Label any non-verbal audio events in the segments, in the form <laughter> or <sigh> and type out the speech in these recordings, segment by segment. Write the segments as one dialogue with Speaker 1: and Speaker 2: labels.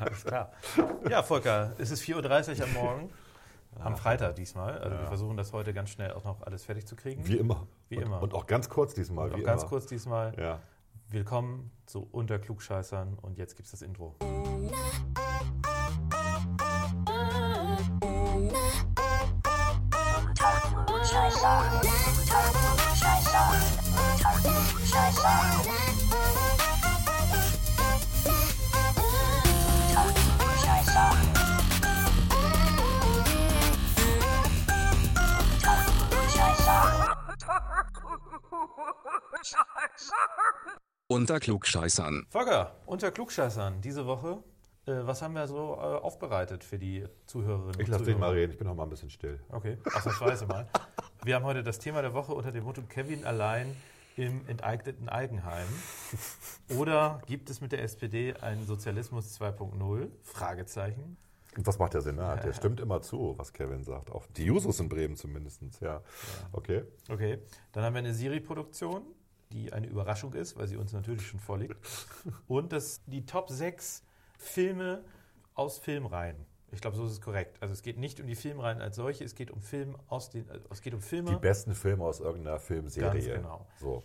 Speaker 1: Alles klar. Ja, Volker, es ist 4.30 Uhr am Morgen. Am Freitag diesmal. Also wir versuchen das heute ganz schnell auch noch alles fertig zu kriegen.
Speaker 2: Wie immer.
Speaker 1: Wie
Speaker 2: und,
Speaker 1: immer.
Speaker 2: Und auch ganz kurz diesmal.
Speaker 1: Und
Speaker 2: wie
Speaker 1: auch ganz
Speaker 2: immer.
Speaker 1: kurz diesmal.
Speaker 2: Ja.
Speaker 1: Willkommen zu Unter Klugscheißern und jetzt gibt's das Intro.
Speaker 3: Unter Klugscheißern.
Speaker 1: Volker, Unter Klugscheißern, diese Woche. Äh, was haben wir so äh, aufbereitet für die Zuhörerinnen
Speaker 2: Ich lasse
Speaker 1: und
Speaker 2: dich mal reden, ich bin noch mal ein bisschen still.
Speaker 1: Okay, ausnahmsweise mal. Wir haben heute das Thema der Woche unter dem Motto Kevin allein im enteigneten Eigenheim. Oder gibt es mit der SPD einen Sozialismus 2.0? Fragezeichen.
Speaker 2: Und was macht der Senat? Der stimmt immer zu, was Kevin sagt. Auch die Jusos in Bremen zumindest. Ja. Okay.
Speaker 1: Okay, dann haben wir eine Siri-Produktion, die eine Überraschung ist, weil sie uns natürlich schon vorliegt. Und das, die Top 6 Filme aus Filmreihen. Ich glaube, so ist es korrekt. Also es geht nicht um die Filmreihen als solche, es geht um Film aus den, äh, es geht um Filme.
Speaker 2: Die besten Filme aus irgendeiner Filmserie.
Speaker 1: Ganz genau.
Speaker 2: So.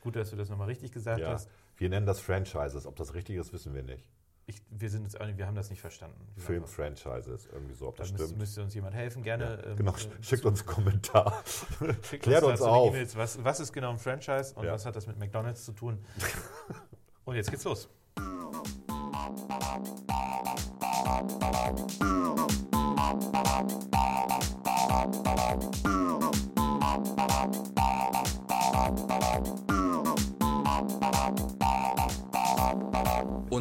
Speaker 1: Gut, dass du das nochmal richtig gesagt
Speaker 2: Ja.
Speaker 1: hast.
Speaker 2: Wir nennen das Franchises. Ob das richtig ist, wissen wir nicht.
Speaker 1: Ich, wir sind uns wir haben das nicht verstanden.
Speaker 2: Film-Franchises, irgendwie so, ob
Speaker 1: Da
Speaker 2: das
Speaker 1: müsste,
Speaker 2: stimmt.
Speaker 1: müsste uns jemand helfen, gerne. ähm,
Speaker 2: Genau,
Speaker 1: äh,
Speaker 2: schickt uns einen Kommentar.
Speaker 1: schickt
Speaker 2: klärt uns
Speaker 1: eine
Speaker 2: auf.
Speaker 1: E-Mails. Was, was ist genau ein Franchise und
Speaker 2: Ja.
Speaker 1: was hat das mit McDonalds zu tun? und jetzt geht's los.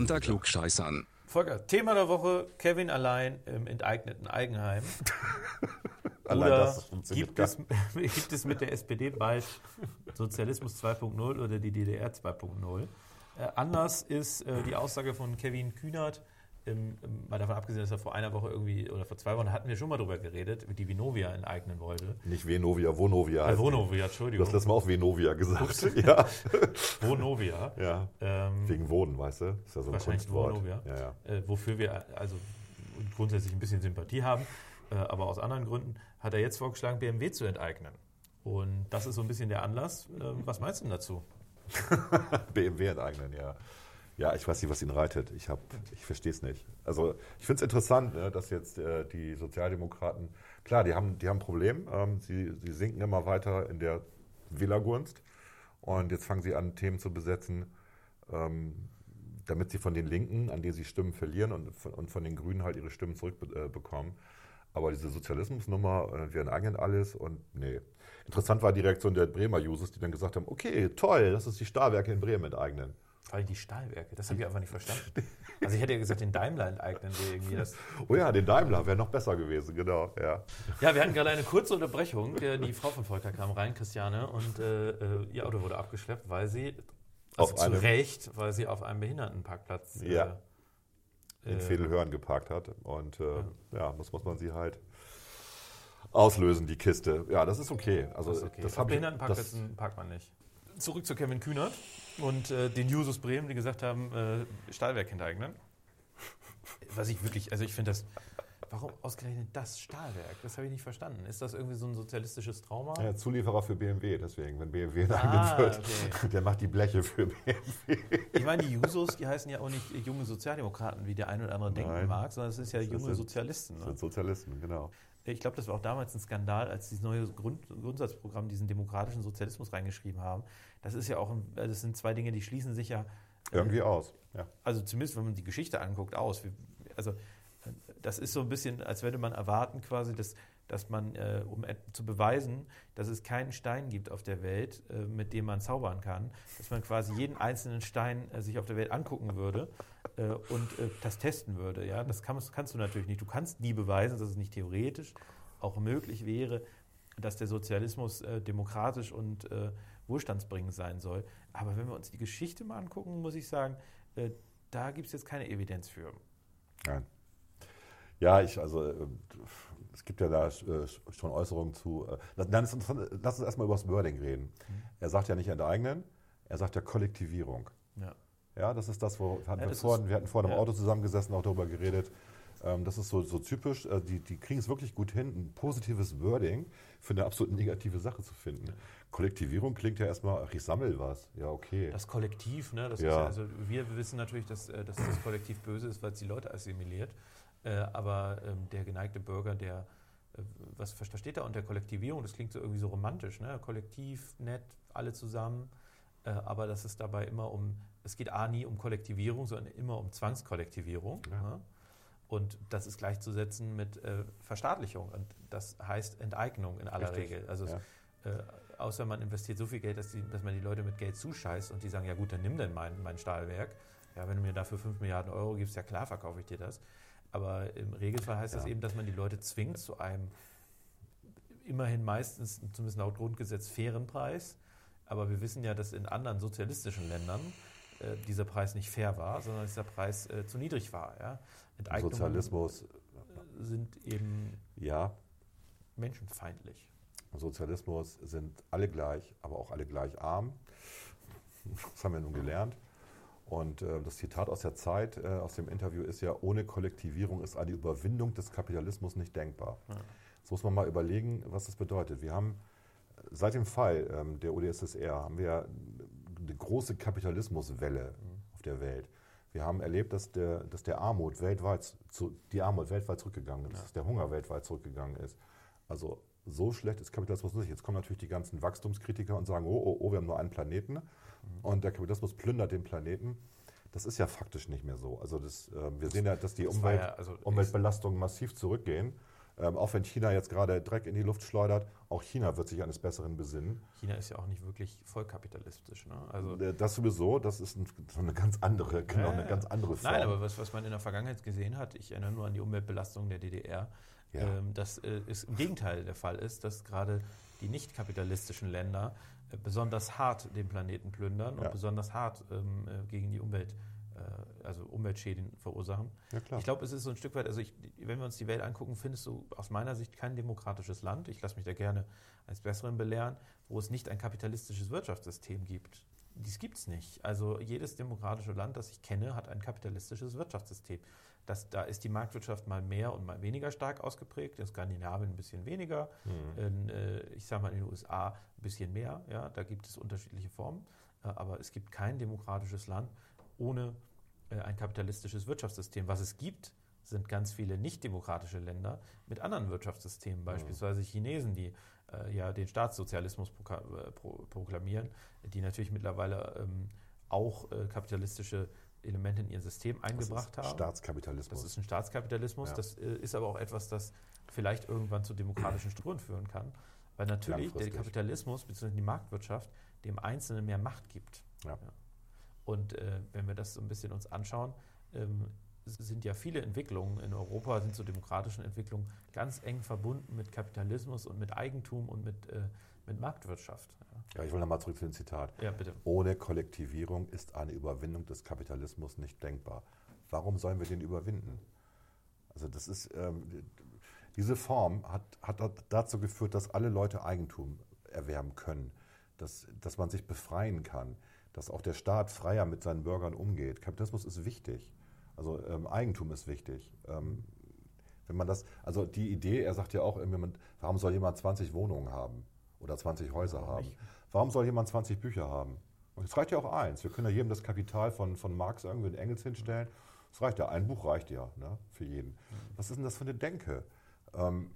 Speaker 3: Unter Klugscheißern.
Speaker 1: Volker, Thema der Woche: Kevin allein im enteigneten Eigenheim. <laughs>
Speaker 2: Allein
Speaker 1: Oder gibt es, <laughs> gibt es mit der SPD bald Sozialismus 2.0 oder die DDR 2.0? Äh, anders ist äh, die Aussage von Kevin Kühnert, ähm, ähm, mal davon abgesehen, dass er vor einer Woche irgendwie oder vor zwei Wochen hatten wir schon mal drüber geredet, die Vinovia enteignen wollte.
Speaker 2: Nicht Venovia, Vonovia.
Speaker 1: Äh. Vonovia,
Speaker 2: Du hast
Speaker 1: Entschuldigung.
Speaker 2: letztes Mal auch Venovia gesagt. <laughs> ja. <laughs>
Speaker 1: Vonovia.
Speaker 2: ja.
Speaker 1: Ähm,
Speaker 2: Wegen Wohnen, weißt du? Ist ja so ein
Speaker 1: Wahrscheinlich
Speaker 2: Kunstwort.
Speaker 1: Vonovia.
Speaker 2: Ja, ja.
Speaker 1: äh, wofür wir also grundsätzlich ein bisschen Sympathie haben, äh, aber aus anderen Gründen hat er jetzt vorgeschlagen, BMW zu enteignen. Und das ist so ein bisschen der Anlass. Äh, was meinst du denn dazu? <laughs>
Speaker 2: BMW enteignen, ja. Ja, ich weiß nicht, was ihn reitet. Ich, ich verstehe es nicht. Also ich finde es interessant, ne, dass jetzt äh, die Sozialdemokraten, klar, die haben, die haben ein Problem. Ähm, sie, sie sinken immer weiter in der Wählergunst. Und jetzt fangen sie an, Themen zu besetzen, ähm, damit sie von den Linken, an denen sie Stimmen verlieren, und von, und von den Grünen halt ihre Stimmen zurückbekommen. Äh. Aber diese Sozialismusnummer, äh, wir enteignen alles und nee. Interessant war die Reaktion der Bremer Users, die dann gesagt haben, okay, toll, lass uns die Stahlwerke in Bremen enteignen.
Speaker 1: Vor allem die Stahlwerke, das habe ich einfach nicht verstanden. <laughs> Also ich hätte ja gesagt, den Daimler enteignen wir irgendwie. Das
Speaker 2: Oh ja, den Daimler wäre noch besser gewesen, genau. Ja.
Speaker 1: ja, wir hatten gerade eine kurze Unterbrechung. Die Frau von Volker kam rein, Christiane, und äh, äh, ihr Auto wurde abgeschleppt, weil sie, also
Speaker 2: Auf
Speaker 1: zu
Speaker 2: einem-
Speaker 1: Recht, weil sie auf einem Behindertenparkplatz äh,
Speaker 2: Ja. in
Speaker 1: äh,
Speaker 2: Vedelhören geparkt hat. Und äh, ja, muss, muss man sie halt auslösen, die Kiste. Ja, das ist okay. Also,
Speaker 1: Das ist okay.
Speaker 2: das
Speaker 1: Auf Behindertenparkplätzen parkt man nicht. Zurück zu Kevin Kühnert und äh, den Jusos Bremen, die gesagt haben, äh, Stahlwerk enteignen. Was ich wirklich, also ich finde das, warum ausgerechnet das Stahlwerk? Das habe ich nicht verstanden. Ist das irgendwie so ein sozialistisches Trauma?
Speaker 2: ja, Zulieferer für BMW, deswegen, wenn BMW enteignet
Speaker 1: Ah,
Speaker 2: wird,
Speaker 1: okay.
Speaker 2: der macht die Bleche für BMW.
Speaker 1: Ich meine, die Jusos, die heißen ja auch nicht junge Sozialdemokraten, wie der ein oder andere denken
Speaker 2: Nein.
Speaker 1: mag, sondern es ist ja
Speaker 2: Das
Speaker 1: junge
Speaker 2: sind-
Speaker 1: Sozialisten.
Speaker 2: Das
Speaker 1: Ne?
Speaker 2: sind Sozialisten, genau.
Speaker 1: Ich glaube, das war auch damals ein Skandal, als sie das neue Grund, Grundsatzprogramm diesen demokratischen Sozialismus reingeschrieben haben. Das ist ja auch, ein, also das sind zwei Dinge, die schließen sich ja
Speaker 2: Irgendwie aus. Ja.
Speaker 1: also zumindest wenn man die Geschichte anguckt, aus. Also äh, das ist so ein bisschen, als würde man erwarten quasi, dass, dass man, äh, um zu beweisen, dass es keinen Stein gibt auf der Welt, äh, mit dem man zaubern kann, dass man quasi jeden einzelnen Stein äh, sich auf der Welt angucken würde äh, und äh, das testen würde. Ja? Das kannst, kannst du natürlich nicht. Du kannst nie beweisen, dass es nicht theoretisch auch möglich wäre, dass der Sozialismus äh, demokratisch und wohlstandsbringend sein soll. Aber wenn wir uns die Geschichte mal angucken, muss ich sagen, da gibt es jetzt keine Evidenz für.
Speaker 2: Nein. Ja, ich, also, es gibt ja da äh, schon Äußerungen zu. äh, Dann ist interessant, lass uns erstmal über das Wording reden. Er sagt ja nicht enteignen, er sagt ja Kollektivierung.
Speaker 1: Ja.
Speaker 2: Ja, das ist das, wo hatten
Speaker 1: Ja,
Speaker 2: wir, vor,
Speaker 1: ist-
Speaker 2: wir hatten vor einem
Speaker 1: ja.
Speaker 2: Auto zusammengesessen, auch darüber geredet. Ähm, das ist so, so typisch, äh, die, die kriegen es wirklich gut hin, ein positives Wording für eine absolut negative Sache zu finden. Kollektivierung klingt ja erstmal, ach, ich sammle was. Ja, okay.
Speaker 1: Das Kollektiv, ne? Das
Speaker 2: Ja.
Speaker 1: ist ja, also wir wissen natürlich, dass, äh, dass das Kollektiv böse ist, weil es die Leute assimiliert. Äh, aber ähm, der geneigte Bürger, der äh, was ver- versteht er unter Kollektivierung? Das klingt so irgendwie so romantisch, ne? Kollektiv, nett, alle zusammen. Äh, aber dass es dabei immer um, es geht A nie um Kollektivierung, sondern immer um Zwangskollektivierung.
Speaker 2: Ja.
Speaker 1: Ne? Und das ist gleichzusetzen mit äh, Verstaatlichung. Und das heißt Enteignung in aller
Speaker 2: Richtig.
Speaker 1: Regel. Also es
Speaker 2: Ja.
Speaker 1: äh, außer man investiert so viel Geld, dass, die, dass man die Leute mit Geld zuscheißt und die sagen, ja gut, dann nimm denn mein, mein Stahlwerk. Ja, wenn du mir dafür 5 Milliarden Euro gibst, ja klar, verkaufe ich dir das. Aber im Regelfall heißt das
Speaker 2: Ja.
Speaker 1: eben, dass man die Leute zwingt zu einem immerhin meistens, zumindest laut Grundgesetz, fairen Preis. Aber wir wissen ja, dass in anderen sozialistischen Ländern äh, dieser Preis nicht fair war, sondern dass dieser Preis äh, zu niedrig war. Ja? Enteignungen
Speaker 2: Sozialismus,
Speaker 1: sind eben
Speaker 2: ja,
Speaker 1: menschenfeindlich.
Speaker 2: Sozialismus sind alle gleich, aber auch alle gleich arm. Das haben wir nun gelernt. Und äh, das Zitat aus der Zeit, äh, aus dem Interview ist ja, ohne Kollektivierung ist eine Überwindung des Kapitalismus nicht denkbar.
Speaker 1: Ja.
Speaker 2: Jetzt muss man mal überlegen, was das bedeutet. Wir haben äh, seit dem Fall ähm, der UdSSR haben wir eine große Kapitalismuswelle auf der Welt. Wir haben erlebt, dass der, dass der Armut weltweit zu, die Armut weltweit zurückgegangen ist, dass der Hunger weltweit zurückgegangen ist. Also so schlecht ist Kapitalismus nicht. Jetzt kommen natürlich die ganzen Wachstumskritiker und sagen, oh, oh, oh, wir haben nur einen Planeten und der Kapitalismus plündert den Planeten. Das ist ja faktisch nicht mehr so. Also das, äh, wir sehen ja, dass die Umwelt,
Speaker 1: ja, also
Speaker 2: Umweltbelastungen massiv zurückgehen. Ähm, auch wenn China jetzt gerade Dreck in die Luft schleudert, auch China wird sich eines Besseren besinnen.
Speaker 1: China ist ja auch nicht wirklich vollkapitalistisch. Ne? Also,
Speaker 2: Äh, Das sowieso, das ist ein, so eine ganz andere, genau,
Speaker 1: Ja,
Speaker 2: eine ganz andere Form.
Speaker 1: Nein, aber was, was man in der Vergangenheit gesehen hat, ich erinnere nur an die Umweltbelastung der DDR,
Speaker 2: Ja.
Speaker 1: ähm, dass äh, es im Gegenteil der Fall ist, dass gerade die nicht kapitalistischen Länder äh, besonders hart den Planeten plündern
Speaker 2: Ja.
Speaker 1: und besonders hart ähm, äh, gegen die Umwelt, äh, also Umweltschäden verursachen.
Speaker 2: ja.
Speaker 1: Ich glaube, es ist so ein Stück weit, also ich, wenn wir uns die Welt angucken, findest du aus meiner Sicht kein demokratisches Land. Ich lasse mich da gerne als Besseren belehren, wo es nicht ein kapitalistisches Wirtschaftssystem gibt. Dies gibt es nicht. Also jedes demokratische Land, das ich kenne, hat ein kapitalistisches Wirtschaftssystem. Das, da ist die Marktwirtschaft mal mehr und mal weniger stark ausgeprägt. In Skandinavien ein bisschen weniger.
Speaker 2: Mhm.
Speaker 1: In, äh, ich sage mal in den USA ein bisschen mehr. Ja, da gibt es unterschiedliche Formen. Äh, aber es gibt kein demokratisches Land ohne äh, ein kapitalistisches Wirtschaftssystem. Was es gibt, sind ganz viele nicht-demokratische Länder mit anderen Wirtschaftssystemen, beispielsweise Chinesen, die äh, ja den Staatssozialismus proka- äh, pro, proklamieren, die natürlich mittlerweile ähm, auch äh, kapitalistische Elemente in ihr System eingebracht
Speaker 2: das ist
Speaker 1: haben.
Speaker 2: Staatskapitalismus.
Speaker 1: Das ist ein Staatskapitalismus.
Speaker 2: Ja.
Speaker 1: Das ist aber auch etwas, das vielleicht irgendwann zu demokratischen Strukturen führen kann. Weil natürlich der. Kapitalismus bzw. die Marktwirtschaft dem Einzelnen mehr Macht gibt.
Speaker 2: Ja.
Speaker 1: Und äh, wenn wir das so ein bisschen uns anschauen, ähm, sind ja viele Entwicklungen in Europa, sind so demokratischen Entwicklungen ganz eng verbunden mit Kapitalismus und mit Eigentum und mit, äh, mit Marktwirtschaft.
Speaker 2: ja, ich will nochmal zurück zu dem Zitat.
Speaker 1: Ja, bitte.
Speaker 2: Ohne Kollektivierung ist eine Überwindung des Kapitalismus nicht denkbar. Warum sollen wir den überwinden? Also das ist, ähm, diese Form hat, hat dazu geführt, dass alle Leute Eigentum erwerben können, dass, dass man sich befreien kann, dass auch der Staat freier mit seinen Bürgern umgeht. Kapitalismus ist wichtig. Also ähm, Eigentum ist wichtig. Ähm, wenn man das, also die Idee, er sagt ja auch, warum soll jemand 20 Wohnungen haben oder 20 Häuser haben?
Speaker 1: nicht?
Speaker 2: Warum soll jemand 20 Bücher haben? Und es reicht ja auch eins. Wir können ja jedem das Kapital von, von Marx irgendwie in Engels hinstellen. Es reicht ja, ein Buch reicht ja ne, für jeden. Was ist denn das für eine Denke? Ähm,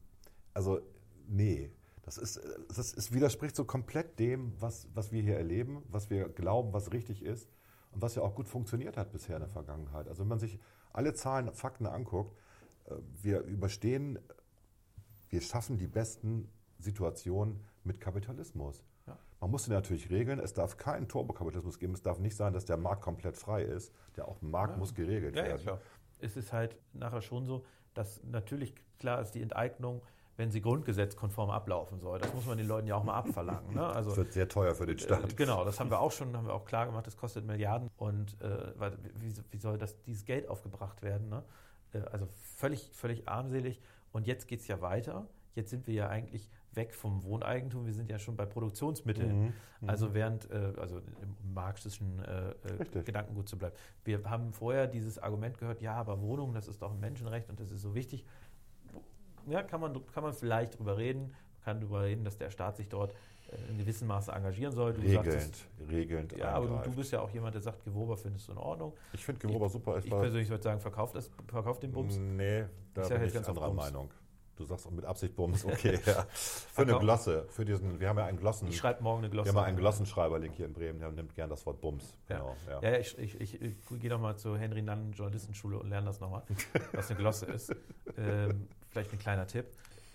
Speaker 2: also, nee, das, ist, das ist, widerspricht so komplett dem, was, was wir hier erleben, was wir glauben, was richtig ist und was ja auch gut funktioniert hat bisher in der Vergangenheit. Also, wenn man sich alle Zahlen, Fakten anguckt, äh, wir überstehen, wir schaffen die besten Situationen mit Kapitalismus.
Speaker 1: Ja.
Speaker 2: Man muss den natürlich regeln. Es darf keinen Turbokapitalismus geben. Es darf nicht sein, dass der Markt komplett frei ist. Der auch Markt
Speaker 1: Ja.
Speaker 2: muss geregelt
Speaker 1: Ja, ja,
Speaker 2: werden.
Speaker 1: klar. Es ist halt nachher schon so, dass natürlich klar ist die Enteignung, wenn sie grundgesetzkonform ablaufen soll. Das muss man den Leuten ja auch mal abverlangen. Ne? Also,
Speaker 2: Das wird sehr teuer für den Staat.
Speaker 1: Äh, genau, das haben wir auch schon, haben wir auch klar gemacht, das kostet Milliarden. Und äh, wie, wie soll das, dieses Geld aufgebracht werden? Ne? Äh, also völlig, völlig armselig. Und jetzt geht es ja weiter. Jetzt sind wir ja eigentlich weg vom Wohneigentum. Wir sind ja schon bei Produktionsmitteln.
Speaker 2: Mhm.
Speaker 1: Also während, äh, also im marxistischen äh, äh. Gedankengut zu bleiben. Wir haben vorher dieses Argument gehört, ja, aber Wohnung, das ist doch ein Menschenrecht und das ist so wichtig. Ja, kann man, kann man vielleicht drüber reden. Kann darüber reden, dass der Staat sich dort äh, in gewissem Maße engagieren soll. Du
Speaker 2: regelnd,
Speaker 1: sagtest-
Speaker 2: regelnd
Speaker 1: ja, aber du, du bist ja auch jemand, der sagt, Gewober findest du in Ordnung.
Speaker 2: ich finde Gewober super.
Speaker 1: Ich persönlich würde sagen, verkauft, das, verkauft den Bums.
Speaker 2: Nee, da
Speaker 1: Ich
Speaker 2: bin
Speaker 1: jetzt
Speaker 2: ich
Speaker 1: ganz
Speaker 2: anderer. Meinung. Du sagst auch mit Absicht Bums, <laughs> okay. ja. Für eine Glosse, für diesen, wir haben ja einen Glossen,
Speaker 1: Ich schreibe morgen eine
Speaker 2: wir
Speaker 1: Glosse.
Speaker 2: haben ja einen Glossenschreiberling hier in Bremen, der nimmt gern das Wort Bums. Genau, ja.
Speaker 1: Ja, ja ich, ich, ich, ich gehe nochmal zur Henry Nannen Journalistenschule und lerne das nochmal, was eine Glosse ist. <laughs> Ähm, vielleicht ein kleiner Tipp.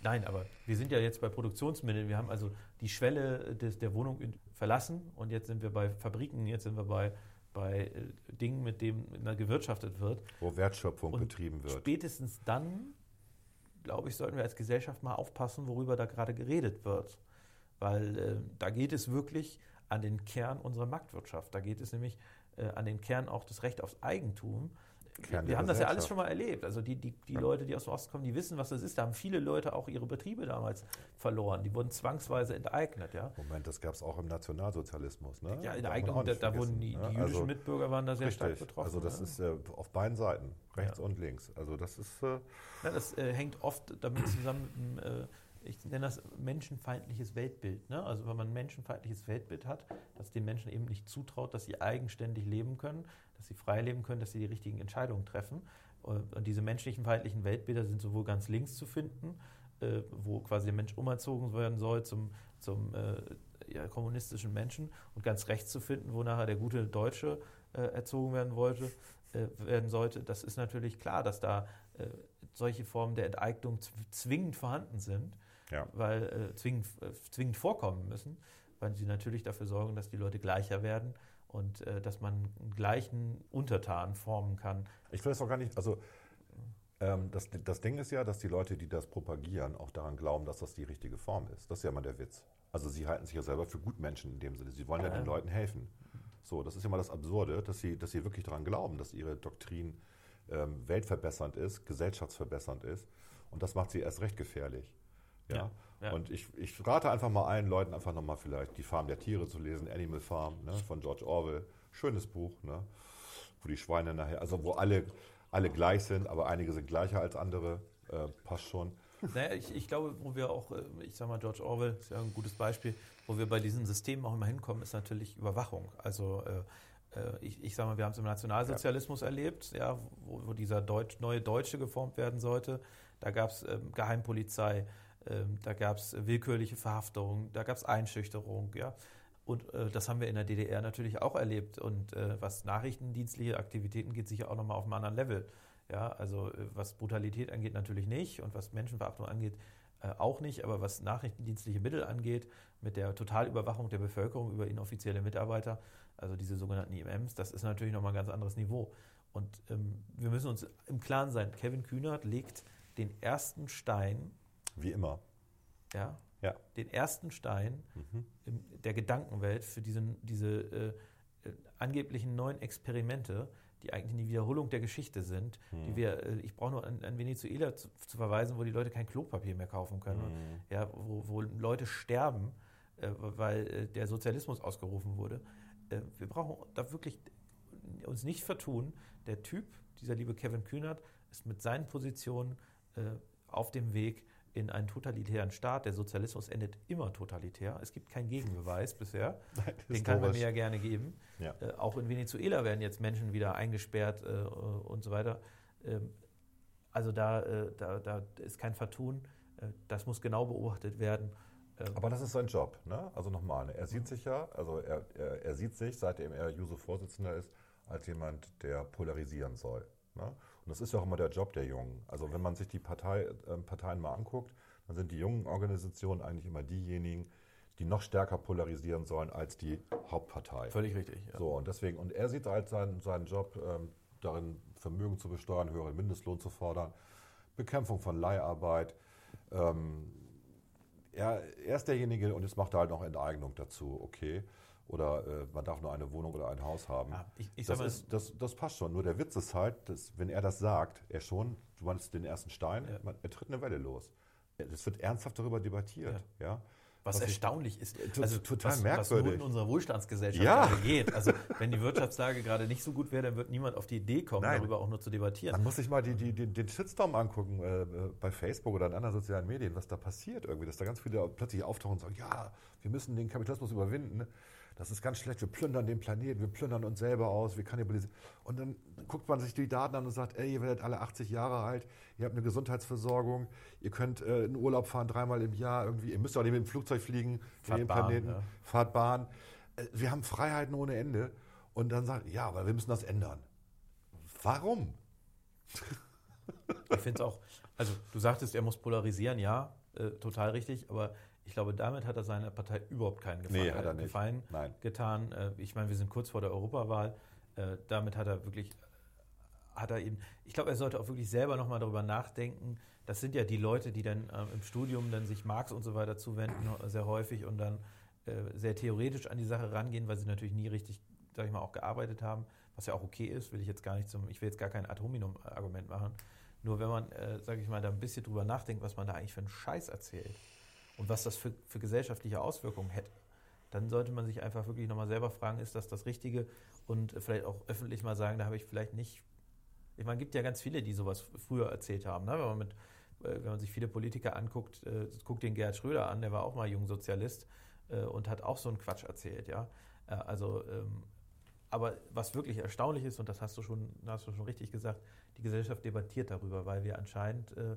Speaker 1: Nein, aber wir sind ja jetzt bei Produktionsmitteln. Wir haben also die Schwelle des, der Wohnung verlassen und jetzt sind wir bei Fabriken, jetzt sind wir bei, bei äh, Dingen, mit denen gewirtschaftet wird.
Speaker 2: Wo Wertschöpfung
Speaker 1: Und
Speaker 2: betrieben wird.
Speaker 1: Spätestens dann, glaube ich, sollten wir als Gesellschaft mal aufpassen, worüber da gerade geredet wird. Weil äh, da geht es wirklich an den Kern unserer Marktwirtschaft. Da geht es nämlich äh, an den Kern auch das Recht aufs Eigentum.
Speaker 2: Kern
Speaker 1: wir haben das ja alles schon mal erlebt. Also die, die, die Leute, die aus dem Osten kommen, die wissen, was das ist. Da haben viele Leute auch ihre Betriebe damals verloren. Die wurden zwangsweise enteignet. Ja,
Speaker 2: Moment, das gab es auch im Nationalsozialismus. Ne?
Speaker 1: ja in
Speaker 2: Darf
Speaker 1: der
Speaker 2: man auch
Speaker 1: Eignung, da, da wurden die, die
Speaker 2: ne?
Speaker 1: jüdischen
Speaker 2: Also,
Speaker 1: Mitbürger waren da sehr stark
Speaker 2: Richtig,
Speaker 1: betroffen.
Speaker 2: also das
Speaker 1: ja.
Speaker 2: ist äh, auf beiden Seiten, rechts
Speaker 1: Ja.
Speaker 2: und links. Also das ist, äh,
Speaker 1: Ja, das äh, hängt oft damit zusammen, mit dem, äh, ich nenne das menschenfeindliches Weltbild. Ne? Also wenn man ein menschenfeindliches Weltbild hat, dass den Menschen eben nicht zutraut, dass sie eigenständig leben können, dass sie frei leben können, dass sie die richtigen Entscheidungen treffen. Und diese menschlichen feindlichen Weltbilder sind sowohl ganz links zu finden, äh, wo quasi der Mensch umerzogen werden soll zum, zum äh, ja, kommunistischen Menschen und ganz rechts zu finden, wo nachher der gute Deutsche äh, erzogen werden wollte, äh, werden sollte. Das ist natürlich klar, dass da äh, solche Formen der Enteignung zw- zwingend vorhanden sind,
Speaker 2: ja.
Speaker 1: weil äh, zwingend, äh, zwingend vorkommen müssen, weil sie natürlich dafür sorgen, dass die Leute gleicher werden und äh, dass man einen gleichen Untertan formen kann.
Speaker 2: Ich will das auch gar nicht, also ähm, das, das Ding ist ja, dass die Leute, die das propagieren, auch daran glauben, dass das die richtige Form ist. Das ist ja immer der Witz. Also sie halten sich ja selber für Gutmenschen in dem Sinne. Sie wollen ja
Speaker 1: Ja.
Speaker 2: den Leuten helfen. So, das ist immer das Absurde, dass sie, dass sie wirklich daran glauben, dass ihre Doktrin ähm, weltverbessernd ist, gesellschaftsverbessernd ist. Und das macht sie erst recht gefährlich. Ja.
Speaker 1: Ja, ja.
Speaker 2: Und ich, ich rate einfach mal allen Leuten, einfach nochmal vielleicht Die Farm der Tiere zu lesen, Animal Farm ne, von George Orwell. Schönes Buch, ne, wo die Schweine nachher, also wo alle, alle gleich sind, aber einige sind gleicher als andere. Äh, passt schon.
Speaker 1: Naja, ich, ich glaube, wo wir auch, äh, ich sag mal, George Orwell ist ja ein gutes Beispiel, wo wir bei diesen Systemen auch immer hinkommen, ist natürlich Überwachung. Also äh, äh, ich, ich sag mal, wir haben es im Nationalsozialismus erlebt, ja, wo, wo dieser Deutsch, neue Deutsche geformt werden sollte. Da gab es ähm, Geheimpolizei, ähm, da gab es willkürliche Verhaftungen, da gab es Einschüchterung, ja. Und äh, das haben wir in der DDR natürlich auch erlebt. Und äh, was nachrichtendienstliche Aktivitäten geht, sicher auch nochmal auf einem anderen Level. Ja, also äh, was Brutalität angeht, natürlich nicht und was Menschenverachtung angeht, äh, auch nicht. Aber was nachrichtendienstliche Mittel angeht, mit der Totalüberwachung der Bevölkerung über inoffizielle Mitarbeiter, also diese sogenannten IMMs, das ist natürlich nochmal ein ganz anderes Niveau. Und ähm, wir müssen uns im Klaren sein, Kevin Kühnert legt den ersten Stein,
Speaker 2: Wie immer.
Speaker 1: ja,
Speaker 2: Ja.
Speaker 1: den ersten Stein
Speaker 2: Mhm.
Speaker 1: der Gedankenwelt für diesen, diese äh, äh, angeblichen neuen Experimente, die eigentlich eine Wiederholung der Geschichte sind, die
Speaker 2: Mhm.
Speaker 1: wir, äh, ich brauche nur an, an Venezuela zu, zu verweisen, wo die Leute kein Klopapier mehr kaufen können,
Speaker 2: Mhm.
Speaker 1: ja, wo, wo Leute sterben, äh, weil äh, der Sozialismus ausgerufen wurde. Äh, wir brauchen da wirklich uns nicht vertun. Der Typ, dieser liebe Kevin Kühnert, ist mit seinen Positionen auf dem Weg in einen totalitären Staat. Der Sozialismus endet immer totalitär. Es gibt keinen Gegenbeweis <laughs> bisher. Den kann man mir ja gerne geben.
Speaker 2: Ja.
Speaker 1: Äh, auch in Venezuela werden jetzt Menschen wieder eingesperrt äh, und so weiter. Ähm, also da, äh, da, da ist kein Vertun. Äh, das muss genau beobachtet werden. Ähm,
Speaker 2: Aber das ist sein Job. Ne? Also nochmal, ne? er sieht sich ja, also er, er, er sieht sich, seitdem er Juso-Vorsitzender ist, als jemand, der polarisieren soll. Ne? Und das ist ja auch immer der Job der Jungen. Also wenn man sich die Partei, äh, Parteien mal anguckt, dann sind die jungen Organisationen eigentlich immer diejenigen, die noch stärker polarisieren sollen als die Hauptpartei.
Speaker 1: Völlig richtig. Ja.
Speaker 2: So, und deswegen, und er sieht halt seinen, seinen Job ähm, darin, Vermögen zu besteuern, höheren Mindestlohn zu fordern, Bekämpfung von Leiharbeit. Ähm, er, er ist derjenige, und jetzt macht er halt noch Enteignung dazu, okay. Oder äh, man darf nur eine Wohnung oder ein Haus haben.
Speaker 1: Ja, ich, ich
Speaker 2: das,
Speaker 1: mal,
Speaker 2: ist, das, das passt schon. Nur der Witz ist halt, dass, wenn er das sagt, er schon, du meinst den ersten Stein,
Speaker 1: Ja.
Speaker 2: man, er tritt eine Welle los. Es wird ernsthaft darüber debattiert. Ja.
Speaker 1: Was,
Speaker 2: Was ich-
Speaker 1: erstaunlich ist.
Speaker 2: Äh,
Speaker 1: Also
Speaker 2: total
Speaker 1: was, Was
Speaker 2: merkwürdig.
Speaker 1: nur in unserer Wohlstandsgesellschaft
Speaker 2: Ja.
Speaker 1: geht. Also <laughs> wenn die Wirtschaftslage gerade nicht so gut wäre, dann wird niemand auf die Idee kommen,
Speaker 2: Nein.
Speaker 1: darüber auch nur zu debattieren.
Speaker 2: Man muss sich mal die, die, den, den Shitstorm angucken äh, bei Facebook oder in anderen sozialen Medien, was da passiert irgendwie, dass da ganz viele plötzlich auftauchen und sagen, ja, wir müssen den Kapitalismus überwinden. Das ist ganz schlecht, wir plündern den Planeten, wir plündern uns selber aus, wir kannibalisieren. Und dann guckt man sich die Daten an und sagt, ey, ihr werdet alle 80 Jahre alt, ihr habt eine Gesundheitsversorgung, ihr könnt äh, in Urlaub fahren dreimal im Jahr irgendwie, ihr müsst auch nicht mit dem Flugzeug fliegen,
Speaker 1: Fahrt
Speaker 2: den
Speaker 1: Bahn,
Speaker 2: Planeten,
Speaker 1: ja.
Speaker 2: fahrt Bahn. Äh, Wir haben Freiheiten ohne Ende. Und dann sagt, ja, aber wir müssen das ändern. Warum?
Speaker 1: Ich finde es auch, also du sagtest, er muss polarisieren, ja, äh, total richtig, aber ich glaube, damit hat er seiner Partei überhaupt keinen Gefallen,
Speaker 2: Nee, hat er nicht.
Speaker 1: Gefallen
Speaker 2: Nein.
Speaker 1: getan. Äh, ich meine, wir sind kurz vor der Europawahl. Äh, damit hat er wirklich, hat er eben, ich glaube, er sollte auch wirklich selber nochmal darüber nachdenken. Das sind ja die Leute, die dann im Studium dann sich Marx und so weiter zuwenden, sehr häufig und dann äh, sehr theoretisch an die Sache rangehen, weil sie natürlich nie richtig, sag ich mal, auch gearbeitet haben, was ja auch okay ist, will ich jetzt gar nicht zum, ich will jetzt gar kein Atominum-Argument machen. Nur wenn man, äh, sage ich mal, da ein bisschen drüber nachdenkt, was man da eigentlich für einen Scheiß erzählt und was das für, für gesellschaftliche Auswirkungen hätte, dann sollte man sich einfach wirklich nochmal selber fragen, ist das das Richtige und äh, vielleicht auch öffentlich mal sagen, da habe ich vielleicht nicht. Ich meine, es gibt ja ganz viele, die sowas früher erzählt haben. Ne? Wenn, man mit, äh, wenn man sich viele Politiker anguckt, äh, guckt den Gerhard Schröder an, der war auch mal Jungsozialist äh, und hat auch so einen Quatsch erzählt. Ja? Äh, also, ähm, aber was wirklich erstaunlich ist, und das hast du schon, hast du schon richtig gesagt, die Gesellschaft debattiert darüber, weil wir anscheinend äh,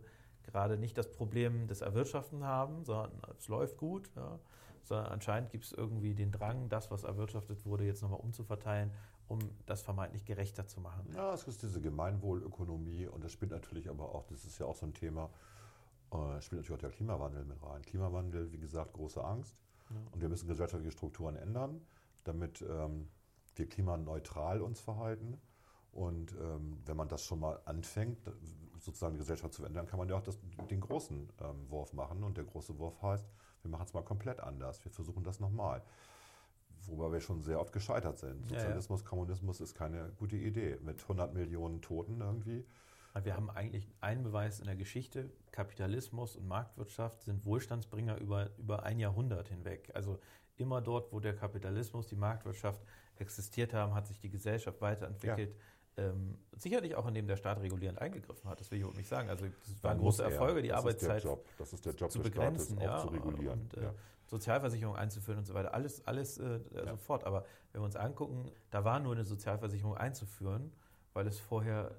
Speaker 1: gerade nicht das Problem des Erwirtschaften haben, sondern es läuft gut, ja, sondern anscheinend gibt es irgendwie den Drang, das, was erwirtschaftet wurde, jetzt nochmal umzuverteilen, um das vermeintlich gerechter zu machen.
Speaker 2: Ja, es ist diese Gemeinwohlökonomie und das spielt natürlich aber auch, das ist ja auch so ein Thema, äh, spielt natürlich auch der Klimawandel mit rein. Klimawandel, wie gesagt, große Angst und wir müssen gesellschaftliche Strukturen ändern, damit ähm, wir klimaneutral uns verhalten. Und ähm, wenn man das schon mal anfängt, sozusagen die Gesellschaft zu ändern, kann man ja auch das, den großen ähm, Wurf machen. Und der große Wurf heißt, wir machen es mal komplett anders. Wir versuchen das nochmal. Wobei wir schon sehr oft gescheitert sind.
Speaker 1: Ja, ja.
Speaker 2: Sozialismus, Kommunismus ist keine gute Idee. Mit 100 Millionen Toten irgendwie.
Speaker 1: Wir haben eigentlich einen Beweis in der Geschichte, Kapitalismus und Marktwirtschaft sind Wohlstandsbringer über, über ein Jahrhundert hinweg. Also immer dort, wo der Kapitalismus, die Marktwirtschaft existiert haben, hat sich die Gesellschaft weiterentwickelt. Ähm, sicherlich auch, indem der Staat regulierend eingegriffen hat, das will ich überhaupt nicht sagen. Also es waren große
Speaker 2: er.
Speaker 1: Erfolge, die
Speaker 2: das
Speaker 1: Arbeitszeit.
Speaker 2: Das ist der Job
Speaker 1: zu
Speaker 2: des Staates,
Speaker 1: begrenzen,
Speaker 2: auch
Speaker 1: ja,
Speaker 2: zu regulieren.
Speaker 1: und äh,
Speaker 2: ja.
Speaker 1: Sozialversicherung einzuführen und so weiter. Alles, alles äh, sofort. Aber wenn wir uns angucken, da war nur eine Sozialversicherung einzuführen, weil es vorher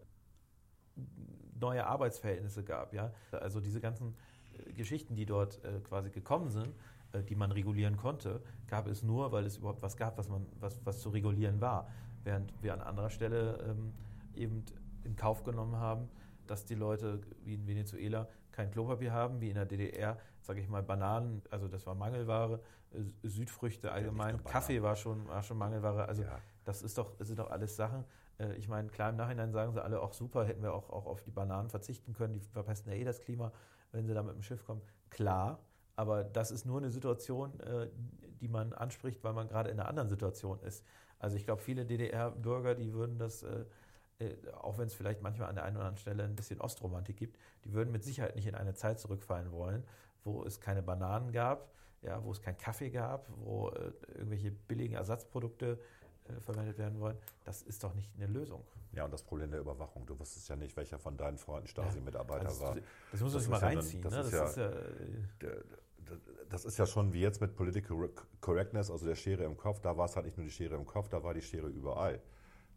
Speaker 1: neue Arbeitsverhältnisse gab. Ja? Also diese ganzen äh, Geschichten, die dort äh, quasi gekommen sind, äh, die man regulieren konnte, gab es nur, weil es überhaupt was gab, was, man, was, was zu regulieren war. Während wir an anderer Stelle ähm, eben in Kauf genommen haben, dass die Leute wie in Venezuela kein Klopapier haben, wie in der DDR, sage ich mal, Bananen, also das war Mangelware, äh, Südfrüchte allgemein,
Speaker 2: Bananen.
Speaker 1: Kaffee war schon, war schon Mangelware. Also
Speaker 2: Ja.
Speaker 1: das ist doch, sind doch alles Sachen. äh, Ich meine, klar, im Nachhinein sagen sie alle auch super, hätten wir auch, auch auf die Bananen verzichten können, die verpesten ja eh das Klima, wenn sie da mit dem Schiff kommen. Klar, aber das ist nur eine Situation, äh, die man anspricht, weil man gerade in einer anderen Situation ist. Also ich glaube, viele DDR-Bürger, die würden das, äh, äh, auch wenn es vielleicht manchmal an der einen oder anderen Stelle ein bisschen Ostromantik gibt, die würden mit Sicherheit nicht in eine Zeit zurückfallen wollen, wo es keine Bananen gab, ja, wo es keinen Kaffee gab, wo äh, irgendwelche billigen Ersatzprodukte äh, verwendet werden wollen. Das ist doch nicht eine Lösung.
Speaker 2: ja, und das Problem der Überwachung. Du wusstest ja nicht, welcher von deinen Freunden Stasi-Mitarbeiter
Speaker 1: Also,
Speaker 2: war.
Speaker 1: das muss man sich mal
Speaker 2: ja
Speaker 1: reinziehen.
Speaker 2: das
Speaker 1: ne?
Speaker 2: ist
Speaker 1: das
Speaker 2: ja-
Speaker 1: ist ja, äh,
Speaker 2: Das ist ja schon wie jetzt mit Political Correctness, also der Schere im Kopf. Da war es halt nicht nur die Schere im Kopf, da war die Schere überall.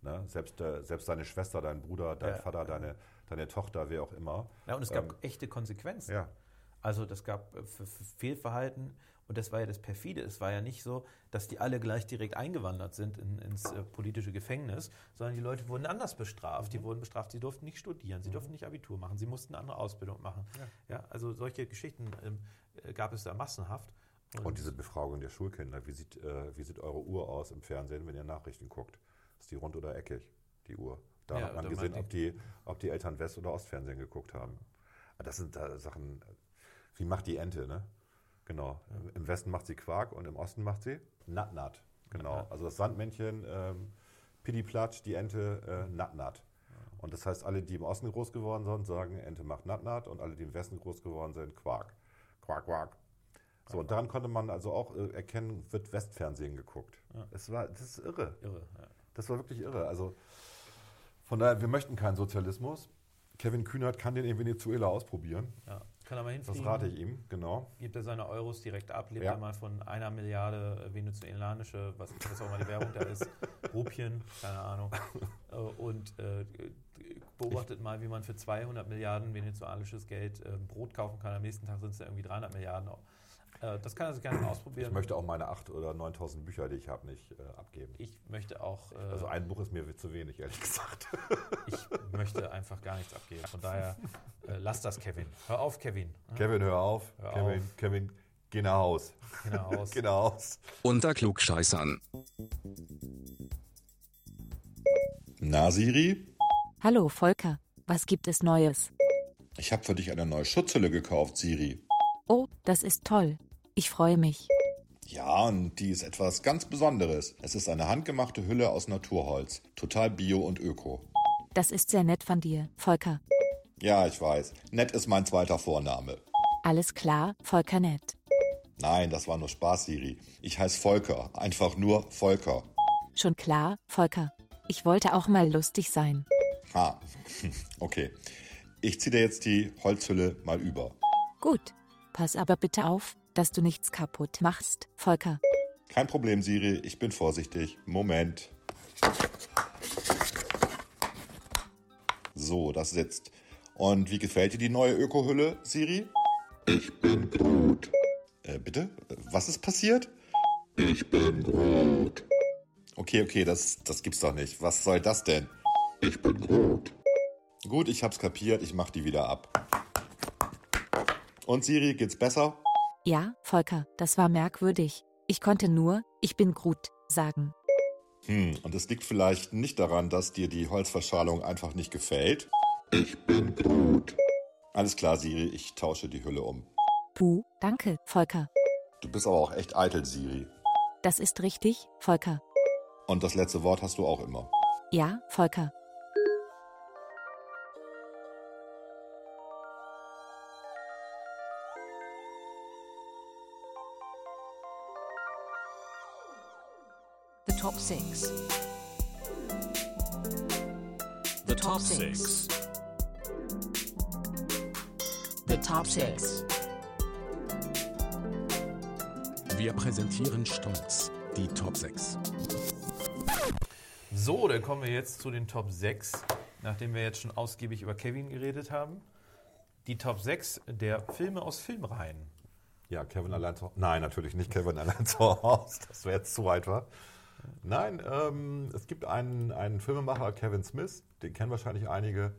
Speaker 2: Ne? Selbst, äh, selbst deine Schwester, dein Bruder, dein
Speaker 1: Ja.
Speaker 2: Vater, deine, deine Tochter, wer auch immer.
Speaker 1: ja, und es gab
Speaker 2: Ähm,
Speaker 1: echte Konsequenzen.
Speaker 2: Ja,
Speaker 1: Also das gab äh, für, für Fehlverhalten und das war ja das perfide. Es war ja nicht so, dass die alle gleich direkt eingewandert sind in, ins äh, politische Gefängnis, sondern die Leute wurden anders bestraft. Die wurden bestraft, sie durften nicht studieren, sie durften nicht Abitur machen, sie mussten eine andere Ausbildung machen. Ja. also solche Geschichten ähm, äh, gab es da massenhaft.
Speaker 2: Und diese Befragung der Schulkinder, wie sieht, äh, wie sieht eure Uhr aus im Fernsehen, wenn ihr Nachrichten guckt? Ist die rund oder eckig, die Uhr? Da
Speaker 1: Ja,
Speaker 2: hat man gesehen, ob die, ob die Eltern West- oder Ostfernsehen geguckt haben. Aber Das sind da Sachen, wie macht die Ente, ne? Genau. Im Westen macht sie Quark und im Osten macht sie Natt-Natt. Genau. Also das Sandmännchen, ähm, Pidiplatsch, die Ente, äh, Natt-Natt. Und das heißt, alle, die im Osten groß geworden sind, sagen, Ente macht Nat-Nat und alle, die im Westen groß geworden sind, Quark. Quark, Quark. So, und daran konnte man also auch äh, erkennen, wird Westfernsehen geguckt.
Speaker 1: Ja.
Speaker 2: Es war, das ist irre.
Speaker 1: Irre. Ja.
Speaker 2: Das war wirklich irre. Also von daher, wir möchten keinen Sozialismus. Kevin Kühnert kann den in Venezuela ausprobieren.
Speaker 1: Ja. Kann er mal
Speaker 2: Das
Speaker 1: hinfliegen.
Speaker 2: rate ich ihm, genau.
Speaker 1: Gibt er seine Euros direkt ab, lebt
Speaker 2: Ja.
Speaker 1: er mal von einer Milliarde äh, venezuelanische, was, was auch immer die Währung da ist, <laughs> Rupien, keine Ahnung. Äh, Und äh, beobachtet mal, wie man für 200 Milliarden venezuelanisches Geld äh, Brot kaufen kann. Am nächsten Tag sind es ja irgendwie 300 Milliarden. Äh, Das kann er sich gerne mal ausprobieren.
Speaker 2: Ich möchte auch meine 8.000 oder 9.000 Bücher, die ich habe, nicht äh, abgeben.
Speaker 1: Ich möchte auch, äh,
Speaker 2: Also ein Buch ist mir zu wenig, ehrlich gesagt. <laughs>
Speaker 1: ich möchte einfach gar nichts abgeben. Von daher, äh, lass das, Kevin. Hör auf, Kevin.
Speaker 2: Kevin, hör auf.
Speaker 1: Hör
Speaker 2: Kevin,
Speaker 1: auf.
Speaker 2: Kevin, geh nach Haus.
Speaker 1: Geh nach Haus. <laughs>
Speaker 2: Geh nach Haus.
Speaker 3: Unter Klugscheißern.
Speaker 4: Na, Siri?
Speaker 5: Hallo Volker, was gibt es Neues?
Speaker 4: Ich habe für dich eine neue Schutzhülle gekauft, Siri.
Speaker 5: Oh, das ist toll. Ich freue mich.
Speaker 4: Ja, und die ist etwas ganz Besonderes. Es ist eine handgemachte Hülle aus Naturholz. Total bio und öko.
Speaker 5: Das ist sehr nett von dir, Volker.
Speaker 4: Ja, ich weiß. Nett ist mein zweiter Vorname.
Speaker 5: Alles klar, Volker nett.
Speaker 4: Nein, das war nur Spaß, Siri. Ich heiße Volker. Einfach nur Volker.
Speaker 5: Schon klar, Volker. Ich wollte auch mal lustig sein.
Speaker 4: Ha. <laughs> Okay. Ich ziehe dir jetzt die Holzhülle mal über.
Speaker 5: Gut. Pass aber bitte auf, dass du nichts kaputt machst, Volker.
Speaker 4: Kein Problem, Siri. Ich bin vorsichtig. Moment. So, das sitzt. Und wie gefällt dir die neue Ökohülle, Siri? Ich bin gut. Äh, bitte? Was ist passiert? Ich bin gut. Okay, okay, das, das gibt's doch nicht. Was soll das denn? Ich bin gut. Gut, ich hab's kapiert. Ich mach die wieder ab. Und Siri, geht's besser?
Speaker 5: Ja, Volker, das war merkwürdig. Ich konnte nur, ich bin gut, sagen.
Speaker 4: Hm, und es liegt vielleicht nicht daran, dass dir die Holzverschalung einfach nicht gefällt? Ich bin gut. Alles klar, Siri, ich tausche die Hülle um.
Speaker 5: Puh, danke, Volker.
Speaker 4: Du bist aber auch echt eitel, Siri.
Speaker 5: Das ist richtig, Volker.
Speaker 4: Und das letzte Wort hast du auch immer.
Speaker 5: Ja, Volker.
Speaker 6: The top six. The top six. The top six.
Speaker 3: Wir präsentieren stolz die Top 6.
Speaker 1: So, dann kommen wir jetzt zu den Top 6, nachdem wir jetzt schon ausgiebig über Kevin geredet haben. Die Top 6 der Filme aus Filmreihen.
Speaker 2: Ja, Kevin allein zu Nein, natürlich nicht Kevin allein zu Hause. Das wäre jetzt zu einfach. Nein, ähm, es gibt einen, einen Filmemacher, Kevin Smith, den kennen wahrscheinlich einige.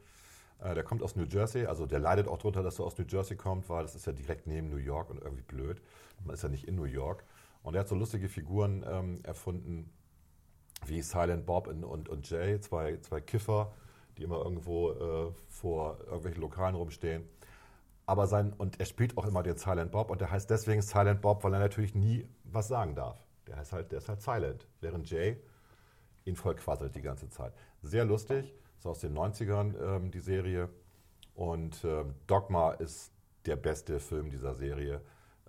Speaker 2: Äh, der kommt aus New Jersey, also der leidet auch darunter, dass er aus New Jersey kommt, weil das ist ja direkt neben New York und irgendwie blöd. Man ist ja nicht in New York. Und er hat so lustige Figuren ähm, erfunden, wie Silent Bob und, und, und Jay, zwei, zwei Kiffer, die immer irgendwo äh, vor irgendwelchen Lokalen rumstehen. Aber sein, und er spielt auch immer den Silent Bob und der heißt deswegen Silent Bob, weil er natürlich nie was sagen darf. Der heißt halt, der ist halt silent. Während Jay ihn voll quasselt die ganze Zeit. Sehr lustig, ist aus den 90ern ähm, die Serie. Und ähm, Dogma ist der beste Film dieser Serie.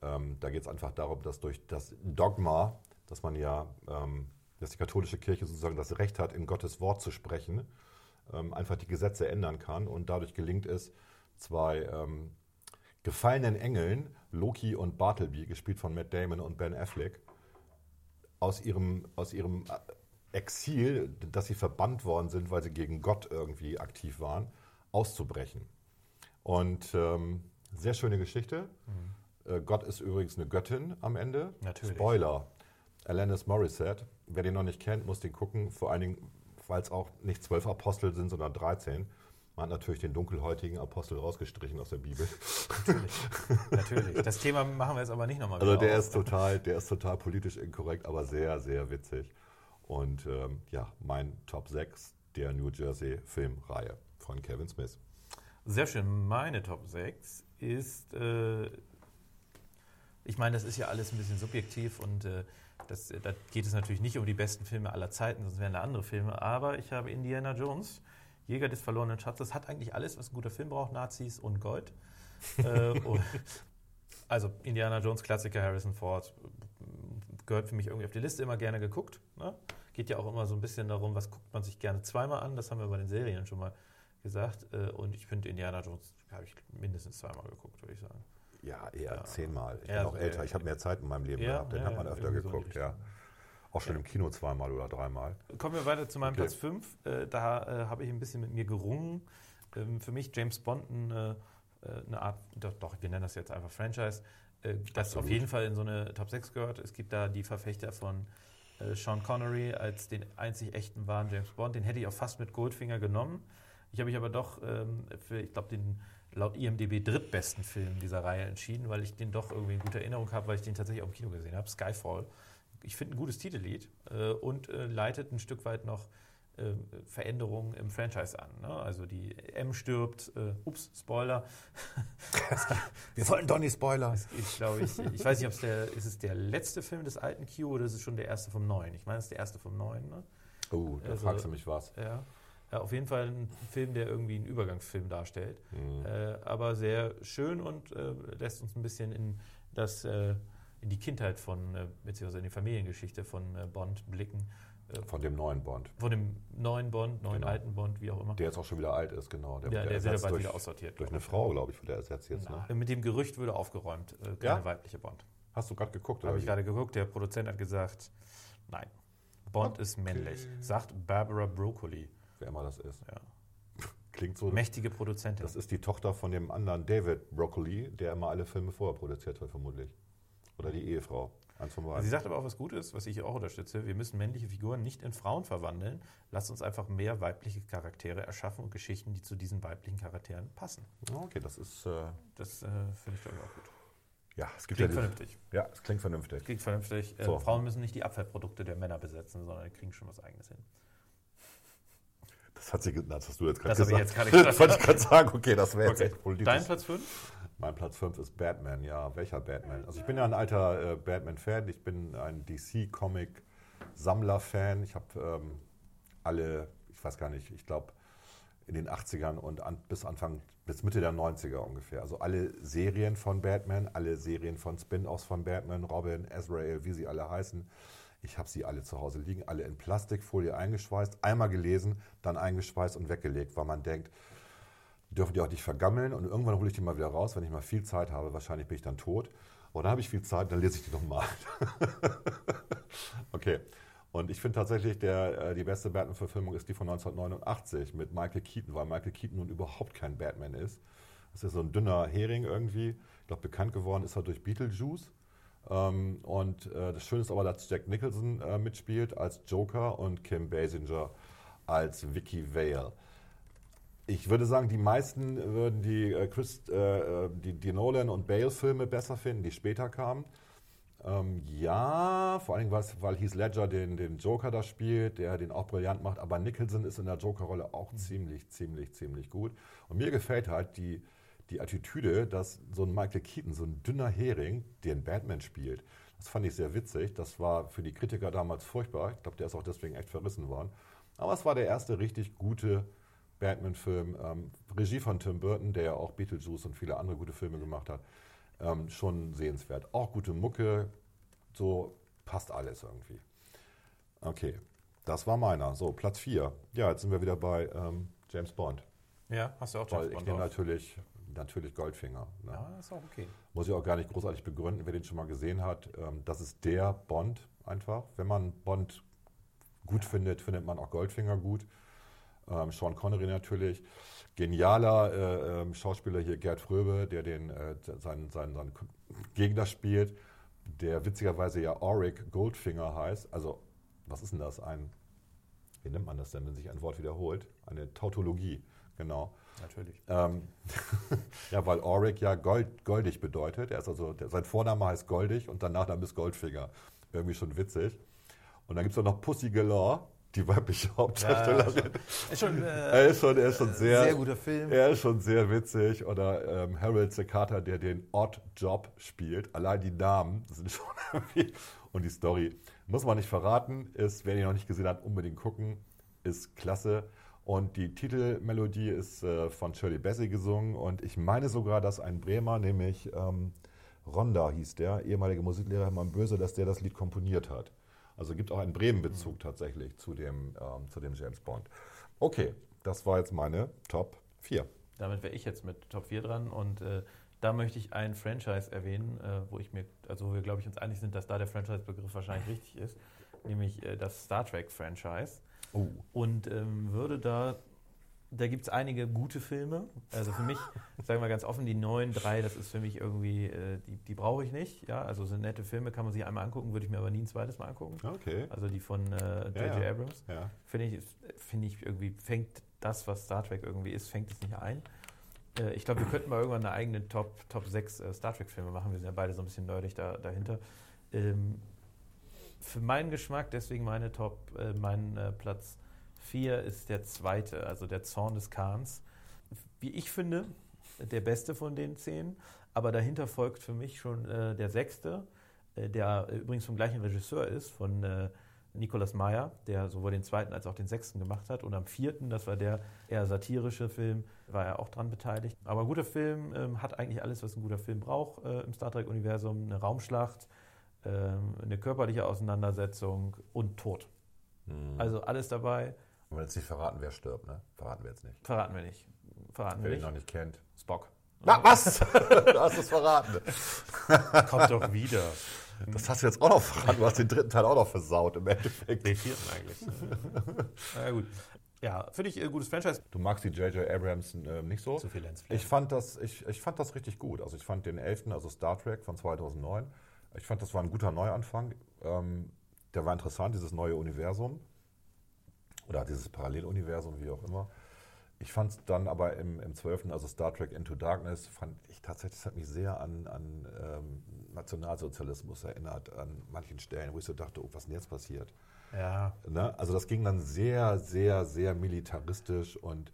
Speaker 2: Ähm, da geht es einfach darum, dass durch das Dogma, dass man ja, ähm, dass die katholische Kirche sozusagen das Recht hat, in Gottes Wort zu sprechen, ähm, einfach die Gesetze ändern kann. Und dadurch gelingt es, zwei ähm, gefallenen Engeln, Loki und Bartleby, gespielt von Matt Damon und Ben Affleck, aus ihrem, aus ihrem äh, Exil, dass sie verbannt worden sind, weil sie gegen Gott irgendwie aktiv waren, auszubrechen. Und ähm, sehr schöne Geschichte. Äh, Gott ist übrigens eine Göttin am Ende.
Speaker 1: Natürlich.
Speaker 2: Spoiler. Alanis Morissette. Wer den noch nicht kennt, muss den gucken. Vor allen Dingen, weil es auch nicht zwölf Apostel sind, sondern 13. Man hat natürlich den dunkelhäutigen Apostel rausgestrichen aus der Bibel.
Speaker 1: Natürlich. Das Thema machen wir jetzt aber nicht nochmal
Speaker 2: Also
Speaker 1: wieder
Speaker 2: der
Speaker 1: auf.
Speaker 2: ist total, der ist total politisch inkorrekt, aber sehr, sehr witzig. Und ähm, ja, mein Top 6 der New Jersey Filmreihe von Kevin Smith.
Speaker 1: Sehr schön. Meine Top 6 ist, äh, ich meine, das ist ja alles ein bisschen subjektiv und äh, das, da geht es natürlich nicht um die besten Filme aller Zeiten, sonst wären da andere Filme. Aber ich habe Indiana Jones, Jäger des verlorenen Schatzes hat eigentlich alles, was ein guter Film braucht: Nazis und Gold. äh, <laughs> und, also Indiana Jones Klassiker, Harrison Ford, gehört für mich irgendwie auf die Liste, immer gerne geguckt. Ne? Geht ja auch immer so ein bisschen darum, was guckt man sich gerne zweimal an. Das haben wir bei den Serien schon mal gesagt. Äh, und ich finde Indiana Jones habe ich mindestens zweimal geguckt, würde ich sagen.
Speaker 2: Ja, eher
Speaker 1: Ja.
Speaker 2: zehnmal. Ich
Speaker 1: Ja,
Speaker 2: bin auch
Speaker 1: so,
Speaker 2: älter.
Speaker 1: ja.
Speaker 2: Ich habe mehr Zeit in meinem Leben
Speaker 1: Ja,
Speaker 2: gehabt. Den
Speaker 1: ja,
Speaker 2: hat man
Speaker 1: ja,
Speaker 2: öfter
Speaker 1: irgendwie so
Speaker 2: geguckt, ja. Auch schon im Kino zweimal oder dreimal.
Speaker 1: Kommen wir weiter zu meinem
Speaker 2: Okay.
Speaker 1: Platz 5. Äh, da äh, habe ich ein bisschen mit mir gerungen. Ähm, für mich James Bond eine, äh, eine Art, doch, doch, wir nennen das jetzt einfach Franchise, das
Speaker 2: Absolut.
Speaker 1: auf jeden Fall in so eine Top 6 gehört. Es gibt da die Verfechter von Sean Connery als den einzig echten wahren James Bond. Den hätte ich auch fast mit Goldfinger genommen. Ich habe mich aber doch ähm, für, ich glaube, den laut IMDb drittbesten Film dieser Reihe entschieden, weil ich den doch irgendwie in guter Erinnerung habe, weil ich den tatsächlich auch im Kino gesehen habe. Skyfall. Ich finde ein gutes Titellied äh, und äh, leitet ein Stück weit noch äh, Veränderungen im Franchise an. Ne? Also die M stirbt, äh, ups, Spoiler. <laughs>
Speaker 2: Wir wollten nicht Spoiler.
Speaker 1: Es ist, glaube ich, ich weiß nicht, ob es der, ist es der letzte Film des alten Q oder ist es schon der erste vom neuen? Ich meine, es ist der erste vom neuen. Ne?
Speaker 2: Oh, da
Speaker 1: Also-
Speaker 2: fragst du mich was.
Speaker 1: Ja. ja, auf jeden Fall ein Film, der irgendwie einen Übergangsfilm darstellt.
Speaker 2: Mhm.
Speaker 1: Äh, aber sehr schön und äh, lässt uns ein bisschen in, das, äh, in die Kindheit von, äh, beziehungsweise in die Familiengeschichte von äh, Bond blicken. Äh,
Speaker 2: Von dem neuen Bond.
Speaker 1: von dem neuen Bond, neuen
Speaker 2: Genau.
Speaker 1: alten Bond, wie auch immer.
Speaker 2: Der jetzt auch schon wieder alt ist, genau.
Speaker 1: Der,
Speaker 2: wird
Speaker 1: der,
Speaker 2: ja
Speaker 1: wird ja bald
Speaker 2: durch,
Speaker 1: wieder aussortiert.
Speaker 2: durch eine Frau, glaube ich, wird er ersetzt jetzt. Ne?
Speaker 1: Äh, Mit dem Gerücht würde aufgeräumt, äh, keine
Speaker 2: Ja?
Speaker 1: weibliche Bond.
Speaker 2: Hast du gerade geguckt?
Speaker 1: Habe ich gerade geguckt, der Produzent hat gesagt, nein, Bond ist männlich. Sagt Barbara Broccoli.
Speaker 2: Wer immer das ist.
Speaker 1: Ja. <laughs>
Speaker 2: Klingt so.
Speaker 1: Mächtige Produzentin.
Speaker 2: Das ist die Tochter von dem anderen David Broccoli, der immer alle Filme vorher produziert hat, vermutlich. Oder die Ehefrau. Eins von beiden.
Speaker 1: Sie sagt aber auch was Gutes, was ich auch unterstütze. Wir müssen männliche Figuren nicht in Frauen verwandeln. Lasst uns einfach mehr weibliche Charaktere erschaffen und Geschichten, die zu diesen weiblichen Charakteren passen.
Speaker 2: Okay, das ist. Äh,
Speaker 1: Das äh, finde ich glaube ich auch gut.
Speaker 2: ja, es gibt
Speaker 1: Klingt
Speaker 2: ja,
Speaker 1: vernünftig.
Speaker 2: Ja, es klingt vernünftig.
Speaker 1: Klingt vernünftig. Äh,
Speaker 2: So.
Speaker 1: Frauen müssen nicht die Abfallprodukte der Männer besetzen, sondern kriegen schon was Eigenes hin.
Speaker 2: Das, hat sie, das hast du jetzt gerade
Speaker 1: Das habe ich
Speaker 2: gesagt.
Speaker 1: jetzt gerade gesagt. <laughs>
Speaker 2: das wollte ich gerade sagen. Okay, das wäre jetzt
Speaker 1: Okay.
Speaker 2: echt politisch.
Speaker 1: Dein Platz 5?
Speaker 2: Mein Platz 5 ist Batman, ja. Welcher Batman? Also ich bin ja ein alter äh, Batman-Fan. Ich bin ein DC-Comic-Sammler-Fan. Ich habe ähm, alle, ich weiß gar nicht, ich glaube in den 80ern und an, bis Anfang, bis Mitte der 90er ungefähr. Also alle Serien von Batman, alle Serien von Spin-offs von Batman, Robin, Azrael, wie sie alle heißen. Ich habe sie alle zu Hause liegen, alle in Plastikfolie eingeschweißt, einmal gelesen, dann eingeschweißt und weggelegt, weil man denkt, dürfen die auch nicht vergammeln und irgendwann hole ich die mal wieder raus, wenn ich mal viel Zeit habe. Wahrscheinlich bin ich dann tot. Und dann habe ich viel Zeit, dann lese ich die nochmal. <laughs> okay. Und ich finde tatsächlich, der, äh, die beste Batman-Verfilmung ist die von 1989 mit Michael Keaton, weil Michael Keaton nun überhaupt kein Batman ist. Das ist so ein dünner Hering irgendwie. Ich glaube, bekannt geworden ist er durch Beetlejuice. Ähm, und äh, das Schöne ist aber, dass Jack Nicholson äh, mitspielt als Joker und Kim Basinger als Vicky Vale. Ich würde sagen, die meisten würden die, äh, Chris, äh, äh, die, die Nolan- und Bale-Filme besser finden, die später kamen. Ähm, ja, vor allem, weil Heath Ledger den, den Joker da spielt, der den auch brillant macht. Aber Nicholson ist in der Joker-Rolle auch ziemlich, ziemlich, ziemlich gut. Und mir gefällt halt die, die Attitüde, dass so ein Michael Keaton, so ein dünner Hering, den Batman spielt. Das fand ich sehr witzig. Das war für die Kritiker damals furchtbar. Ich glaube, der ist auch deswegen echt verrissen worden. Aber es war der erste richtig gute Batman-Film. Ähm, Regie von Tim Burton, der ja auch Beetlejuice und viele andere gute Filme gemacht hat. Ähm, schon sehenswert. Auch gute Mucke, so passt alles irgendwie. Okay, das war meiner. So, Platz 4. Ja, jetzt sind wir wieder bei ähm, James Bond.
Speaker 1: Ja, hast du auch
Speaker 2: Weil
Speaker 1: James
Speaker 2: ich
Speaker 1: Bond
Speaker 2: nehme
Speaker 1: drauf.
Speaker 2: natürlich, natürlich Goldfinger. Ne?
Speaker 1: Ja, ist auch okay.
Speaker 2: Muss ich auch gar nicht großartig begründen, wer den schon mal gesehen hat. Ähm, das ist der Bond einfach. Wenn man Bond gut findet, findet man auch Goldfinger gut. Ähm, Sean Connery natürlich. Genialer äh, ähm, Schauspieler hier, Gerd Fröbe, der den, äh, seinen, seinen, seinen Gegner spielt, der witzigerweise ja Auric Goldfinger heißt. Also, was ist denn das? Ein, wie nennt man das denn, wenn sich ein Wort wiederholt? Eine Tautologie, genau.
Speaker 1: Natürlich.
Speaker 2: Ähm, <laughs> ja, weil Auric ja Gold, goldig bedeutet. Er ist also, der, sein Vorname heißt Goldig und danach dann ist Goldfinger. Irgendwie schon witzig. Und dann gibt es noch Pussy Galore, die weibliche Hauptdarstellerin.
Speaker 1: Ist schon, äh,
Speaker 2: er, ist schon, er ist schon sehr,
Speaker 1: sehr guter Film.
Speaker 2: Er ist schon sehr witzig. Oder ähm, Harold Secata, der den Odd Job spielt. Allein die Namen sind <laughs> schon irgendwie. Und die Story muss man nicht verraten. Ist, wer ihn noch nicht gesehen hat, unbedingt gucken. Ist klasse. Und die Titelmelodie ist äh, von Shirley Bassey gesungen. Und ich meine sogar, dass ein Bremer, nämlich ähm, Ronda hieß der, ehemaliger Musiklehrer Hermann Böse, dass der das Lied komponiert hat. Also gibt auch einen Bremen-Bezug tatsächlich zu dem, ähm, zu dem James Bond. Okay, das war jetzt meine Top 4.
Speaker 1: Damit wäre ich jetzt mit Top 4 dran und äh, da möchte ich ein Franchise erwähnen, äh, wo ich mir, also wo wir glaube ich uns einig sind, dass da der Franchise-Begriff wahrscheinlich richtig ist, nämlich äh, das Star Trek-Franchise.
Speaker 2: Oh.
Speaker 1: Und ähm, würde da, da gibt es einige gute Filme. Also für mich, sagen wir ganz offen, die neuen drei, das ist für mich irgendwie, äh, die, die brauche ich nicht. Ja, also sind nette Filme, kann man sich einmal angucken, würde ich mir aber nie ein zweites Mal angucken.
Speaker 2: Okay.
Speaker 1: Also die von äh, J.J.
Speaker 2: Ja, ja.
Speaker 1: Abrams.
Speaker 2: Ja.
Speaker 1: Finde ich, finde ich irgendwie, fängt das, was Star Trek irgendwie ist, fängt es nicht ein. Äh, ich glaube, wir könnten mal irgendwann eine eigene Top, Top 6 äh, Star Trek-Filme machen. Wir sind ja beide so ein bisschen nerdig da, dahinter. Ähm, für meinen Geschmack, deswegen meine Top, äh, mein äh, Platz 4 ist der zweite, also der Zorn des Khans. Wie ich finde, der beste von den zehn, aber dahinter folgt für mich schon äh, der sechste, äh, der äh, übrigens vom gleichen Regisseur ist, von äh, Nicolas Meyer, der sowohl den zweiten als auch den sechsten gemacht hat. Und am vierten, das war der eher satirische Film, war er auch dran beteiligt. Aber ein guter Film ähm, hat eigentlich alles, was ein guter Film braucht äh, im Star Trek-Universum. Eine Raumschlacht, ähm, eine körperliche Auseinandersetzung und Tod.
Speaker 2: Hm.
Speaker 1: Also alles dabei.
Speaker 2: Wenn jetzt nicht verraten, wer stirbt, ne? Verraten wir jetzt nicht.
Speaker 1: Verraten wir nicht. Verraten wir
Speaker 2: Wer ihn noch
Speaker 1: nicht.
Speaker 2: kennt.
Speaker 1: Spock.
Speaker 2: Na, was? <laughs> du hast es verraten. <laughs>
Speaker 1: Kommt doch wieder.
Speaker 2: Das hast du jetzt auch noch verraten. Du hast den dritten Teil auch noch versaut im Endeffekt.
Speaker 1: Den vierten eigentlich. <laughs> Na ja, gut. Ja, finde ich ein gutes Franchise.
Speaker 2: Du magst die J.J. Abrams äh, nicht so?
Speaker 1: Zu viel Lens.
Speaker 2: Ich fand, das, ich, ich fand das richtig gut. Also ich fand den 11., also Star Trek von 2009, ich fand, das war ein guter Neuanfang. Ähm, der war interessant, dieses neue Universum. Oder dieses Paralleluniversum, wie auch immer. Ich fand es dann aber im, im 12., also Star Trek Into Darkness, fand ich tatsächlich, das hat mich sehr an, an ähm, Nationalsozialismus erinnert, an manchen Stellen, wo ich so dachte, oh, was ist denn jetzt passiert?
Speaker 1: Ja,
Speaker 2: Ne? Also das ging dann sehr, sehr, sehr militaristisch und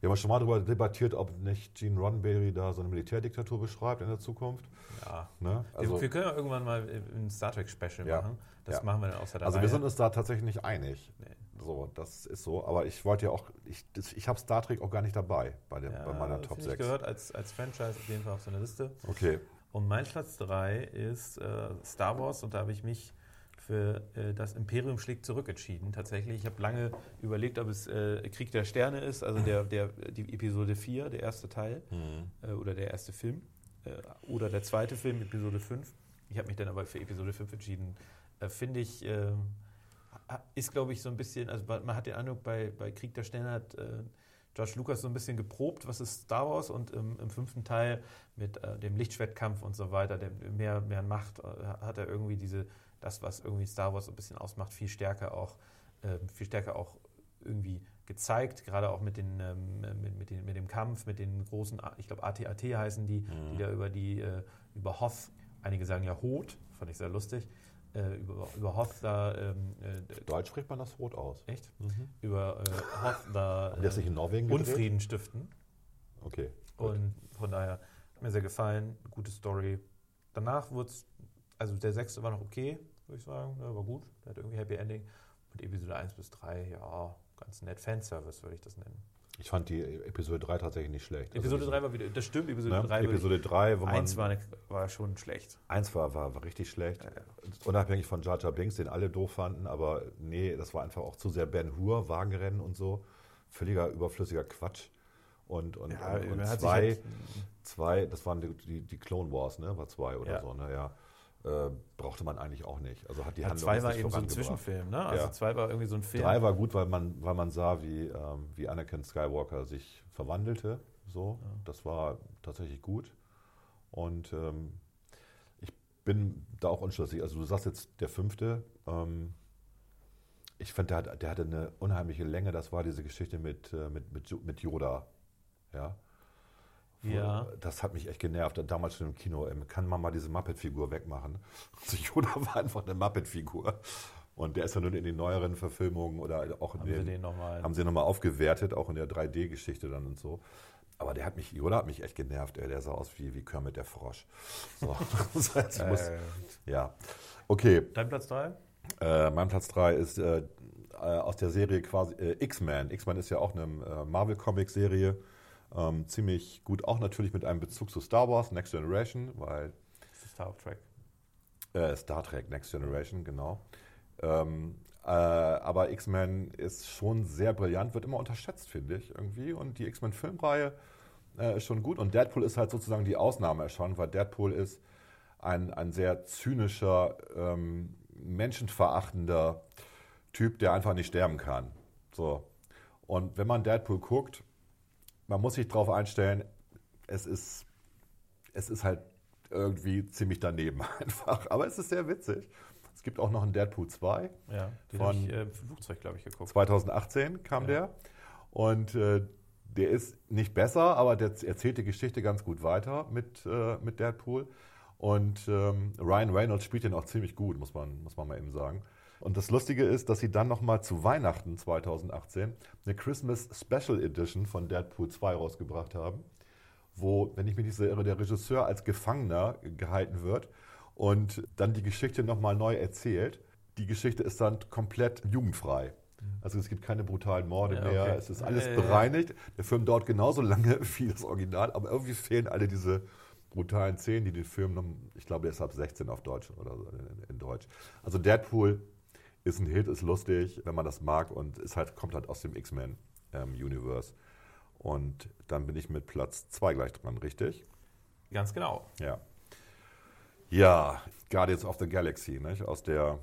Speaker 2: wir haben schon mal darüber debattiert, ob nicht Gene Roddenberry da so eine Militärdiktatur beschreibt in der Zukunft.
Speaker 1: ja.
Speaker 2: Ne? Also,
Speaker 1: wir, wir können ja irgendwann mal ein Star Trek Special
Speaker 2: Ja.
Speaker 1: machen. Das
Speaker 2: Ja.
Speaker 1: machen wir dann außer der
Speaker 2: also wir
Speaker 1: Reihe.
Speaker 2: sind uns da tatsächlich nicht einig.
Speaker 1: Nee.
Speaker 2: So, das ist so. Aber ich wollte ja auch, ich, ich habe Star Trek auch gar nicht dabei bei, dem, bei meiner Top
Speaker 1: finde
Speaker 2: 6.
Speaker 1: Ich gehört als, als Franchise auf jeden Fall auf so eine Liste.
Speaker 2: Okay.
Speaker 1: Und mein Platz 3 ist äh, Star Wars und da habe ich mich für äh, das Imperium schlägt zurück entschieden. Tatsächlich, ich habe lange überlegt, ob es äh, Krieg der Sterne ist, also der, der, die Episode 4, der erste Teil, äh, oder der erste Film, äh, oder der zweite Film, Episode 5. Ich habe mich dann aber für Episode 5 entschieden. Äh, Finde ich, äh, ha- ist glaube ich so ein bisschen, also man hat den Eindruck, bei, bei Krieg der Sterne hat äh, George Lucas so ein bisschen geprobt, was ist Star Wars und im, im fünften Teil mit äh, dem Lichtschwertkampf und so weiter, der mehr, mehr Macht, äh, hat er irgendwie diese, das, was irgendwie Star Wars so ein bisschen ausmacht, viel stärker auch, ähm, viel stärker auch irgendwie gezeigt, gerade auch mit, den, ähm, mit, mit, den, mit dem Kampf, mit den großen, ich glaube AT-AT heißen die, die da über die, äh, über Hoth, einige sagen ja Hoth, fand ich sehr lustig, äh, über, über da, ähm, äh,
Speaker 2: Deutsch spricht man das rot aus.
Speaker 1: echt? Über äh,
Speaker 2: das nicht in Norwegen gedreht?
Speaker 1: Unfrieden stiften.
Speaker 2: Okay. gut.
Speaker 1: Und von daher hat mir sehr gefallen, gute Story. Danach wurde es, also der sechste war noch okay, würde ich sagen, ja, war gut, der hat irgendwie Happy Ending. Und Episode 1 bis 3, ja, ganz nett. Fanservice würde ich das nennen.
Speaker 2: Ich fand die Episode 3 tatsächlich nicht schlecht. Also
Speaker 1: Episode
Speaker 2: nicht-
Speaker 1: 3 war wieder, das stimmt, Episode
Speaker 2: ne?
Speaker 1: 3 würde
Speaker 2: Episode 3, wo man.
Speaker 1: 1 war, war schon schlecht.
Speaker 2: Eins war, war, war richtig schlecht. Unabhängig von Jar Jar Binks, den alle doof fanden, aber nee, das war einfach auch zu sehr Ben Hur, Wagenrennen und so. Völliger überflüssiger Quatsch. Und, und,
Speaker 1: Ja,
Speaker 2: und, und zwei,
Speaker 1: halt-
Speaker 2: zwei, das waren die, die, die Clone Wars, ne? War zwei oder
Speaker 1: Ja.
Speaker 2: so, naja. Äh, brauchte man eigentlich auch nicht. Also hat die
Speaker 1: Ja,
Speaker 2: Handlung
Speaker 1: 2
Speaker 2: jetzt
Speaker 1: war eben so ein. Zwischenfilm, ne? Also
Speaker 2: Ja.
Speaker 1: 2 war irgendwie so ein Film.
Speaker 2: Drei war gut, weil man, weil man sah, wie, ähm, wie Anakin Skywalker sich verwandelte. So, das war tatsächlich gut. Und ähm, ich bin da auch unschlüssig. Also du sagst jetzt der fünfte. Ähm, ich finde, der, hat- der hatte eine unheimliche Länge. Das war diese Geschichte mit, äh, mit, mit, mit Yoda. Ja.
Speaker 1: Ja.
Speaker 2: Das hat mich echt genervt. Damals schon im Kino. ähm, Kann man mal diese Muppet-Figur wegmachen? <laughs> Also Yoda war einfach eine Muppet-Figur. Und der ist ja nun in den neueren Verfilmungen oder auch in
Speaker 1: Haben sie
Speaker 2: den,
Speaker 1: den nochmal.
Speaker 2: haben sie nochmal aufgewertet, auch in der 3D-Geschichte dann und so. Aber der hat mich, Yoda hat mich echt genervt, ey. Der sah aus wie, wie Kermit der Frosch. So. <laughs> Das heißt, ich muss,
Speaker 1: Äh,
Speaker 2: ja. Okay,
Speaker 1: dein Platz 3?
Speaker 2: äh, mein Platz 3 ist äh, aus der Serie quasi äh, X-Men. X-Men ist ja auch eine äh, Marvel-Comic-Serie. Ähm, ziemlich gut, auch natürlich mit einem Bezug zu Star Wars, Next Generation, weil
Speaker 1: Das ist Star Trek.
Speaker 2: äh, Star Trek Next Generation, genau. Ähm, äh, aber X-Men ist schon sehr brillant, wird immer unterschätzt, finde ich, irgendwie. Und die X-Men-Filmreihe äh, ist schon gut. Und Deadpool ist halt sozusagen die Ausnahme schon, weil Deadpool ist ein, ein sehr zynischer, ähm, menschenverachtender Typ, der einfach nicht sterben kann. So. Und wenn man Deadpool guckt, man muss sich darauf einstellen, es ist, es ist halt irgendwie ziemlich daneben <laughs> einfach. Aber es ist sehr witzig. Es gibt auch noch einen Deadpool 2.
Speaker 1: Ja, den
Speaker 2: Von-
Speaker 1: ich äh, Flugzeug, glaube ich, geguckt.
Speaker 2: 2018 kam
Speaker 1: Ja.
Speaker 2: der. Und äh, der ist nicht besser, aber der erzählt die Geschichte ganz gut weiter mit, äh, mit Deadpool. Und ähm, Ryan Reynolds spielt den auch ziemlich gut, muss man, muss man mal eben sagen. Und das Lustige ist, dass sie dann nochmal zu Weihnachten 2018 eine Christmas Special Edition von Deadpool 2 rausgebracht haben, wo, wenn ich mich nicht so irre, der Regisseur als Gefangener gehalten wird und dann die Geschichte nochmal neu erzählt. Die Geschichte ist dann komplett jugendfrei. Also es gibt keine brutalen Morde
Speaker 1: Ja,
Speaker 2: mehr,
Speaker 1: okay.
Speaker 2: es ist alles
Speaker 1: Ja, ja, ja.
Speaker 2: bereinigt. Der Film dauert genauso lange <laughs> wie das Original, aber irgendwie fehlen alle diese brutalen Szenen, die den Film, noch, ich glaube, er ist ab 16 auf Deutsch oder in Deutsch. Also Deadpool ist ein Hit, ist lustig, wenn man das mag und ist halt, kommt halt aus dem X-Men-Universe. und dann bin ich mit Platz 2 gleich dran, richtig?
Speaker 1: Ganz genau.
Speaker 2: Ja. Ja, Guardians of the Galaxy, nicht? aus der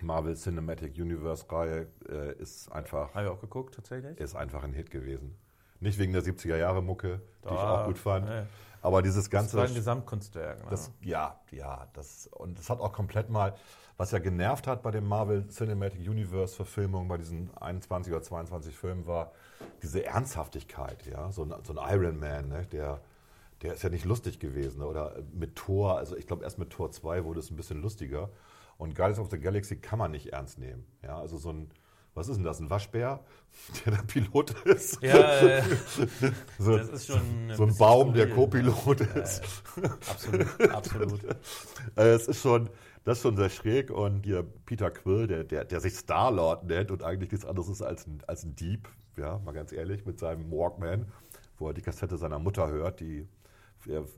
Speaker 2: Marvel Cinematic Universe Reihe, äh, ist einfach
Speaker 1: Haben wir auch geguckt, tatsächlich.
Speaker 2: ist einfach ein Hit gewesen. Nicht wegen der 70er Jahre Mucke, die ich auch gut fand,
Speaker 1: nee.
Speaker 2: aber dieses
Speaker 1: Das
Speaker 2: ganze
Speaker 1: war ein Gesamtkunstwerk. Ne?
Speaker 2: das, ja, ja, das und das hat auch komplett mal, was ja genervt hat bei den Marvel Cinematic Universe Verfilmungen, bei diesen 21 oder 22 Filmen, war diese Ernsthaftigkeit, ja, so ein, so ein Iron Man, ne, der, der ist ja nicht lustig gewesen, ne? oder mit Thor, also ich glaube erst mit Thor 2 wurde es ein bisschen lustiger und Guardians of the Galaxy kann man nicht ernst nehmen, ja, also so ein was ist denn das? Ein Waschbär, <laughs> der der Pilot ist?
Speaker 1: Ja, äh, <laughs>
Speaker 2: so,
Speaker 1: das ist schon ein
Speaker 2: so ein Baum, der
Speaker 1: skurril, ne?
Speaker 2: Co-Pilot ist.
Speaker 1: absolut, absolut. <laughs>
Speaker 2: Äh, es ist schon, das ist schon sehr schräg und hier Peter Quill, der, der, der sich Star-Lord nennt und eigentlich nichts anderes ist als ein, als ein Dieb, ja, mal ganz ehrlich, mit seinem Walkman, wo er die Kassette seiner Mutter hört, die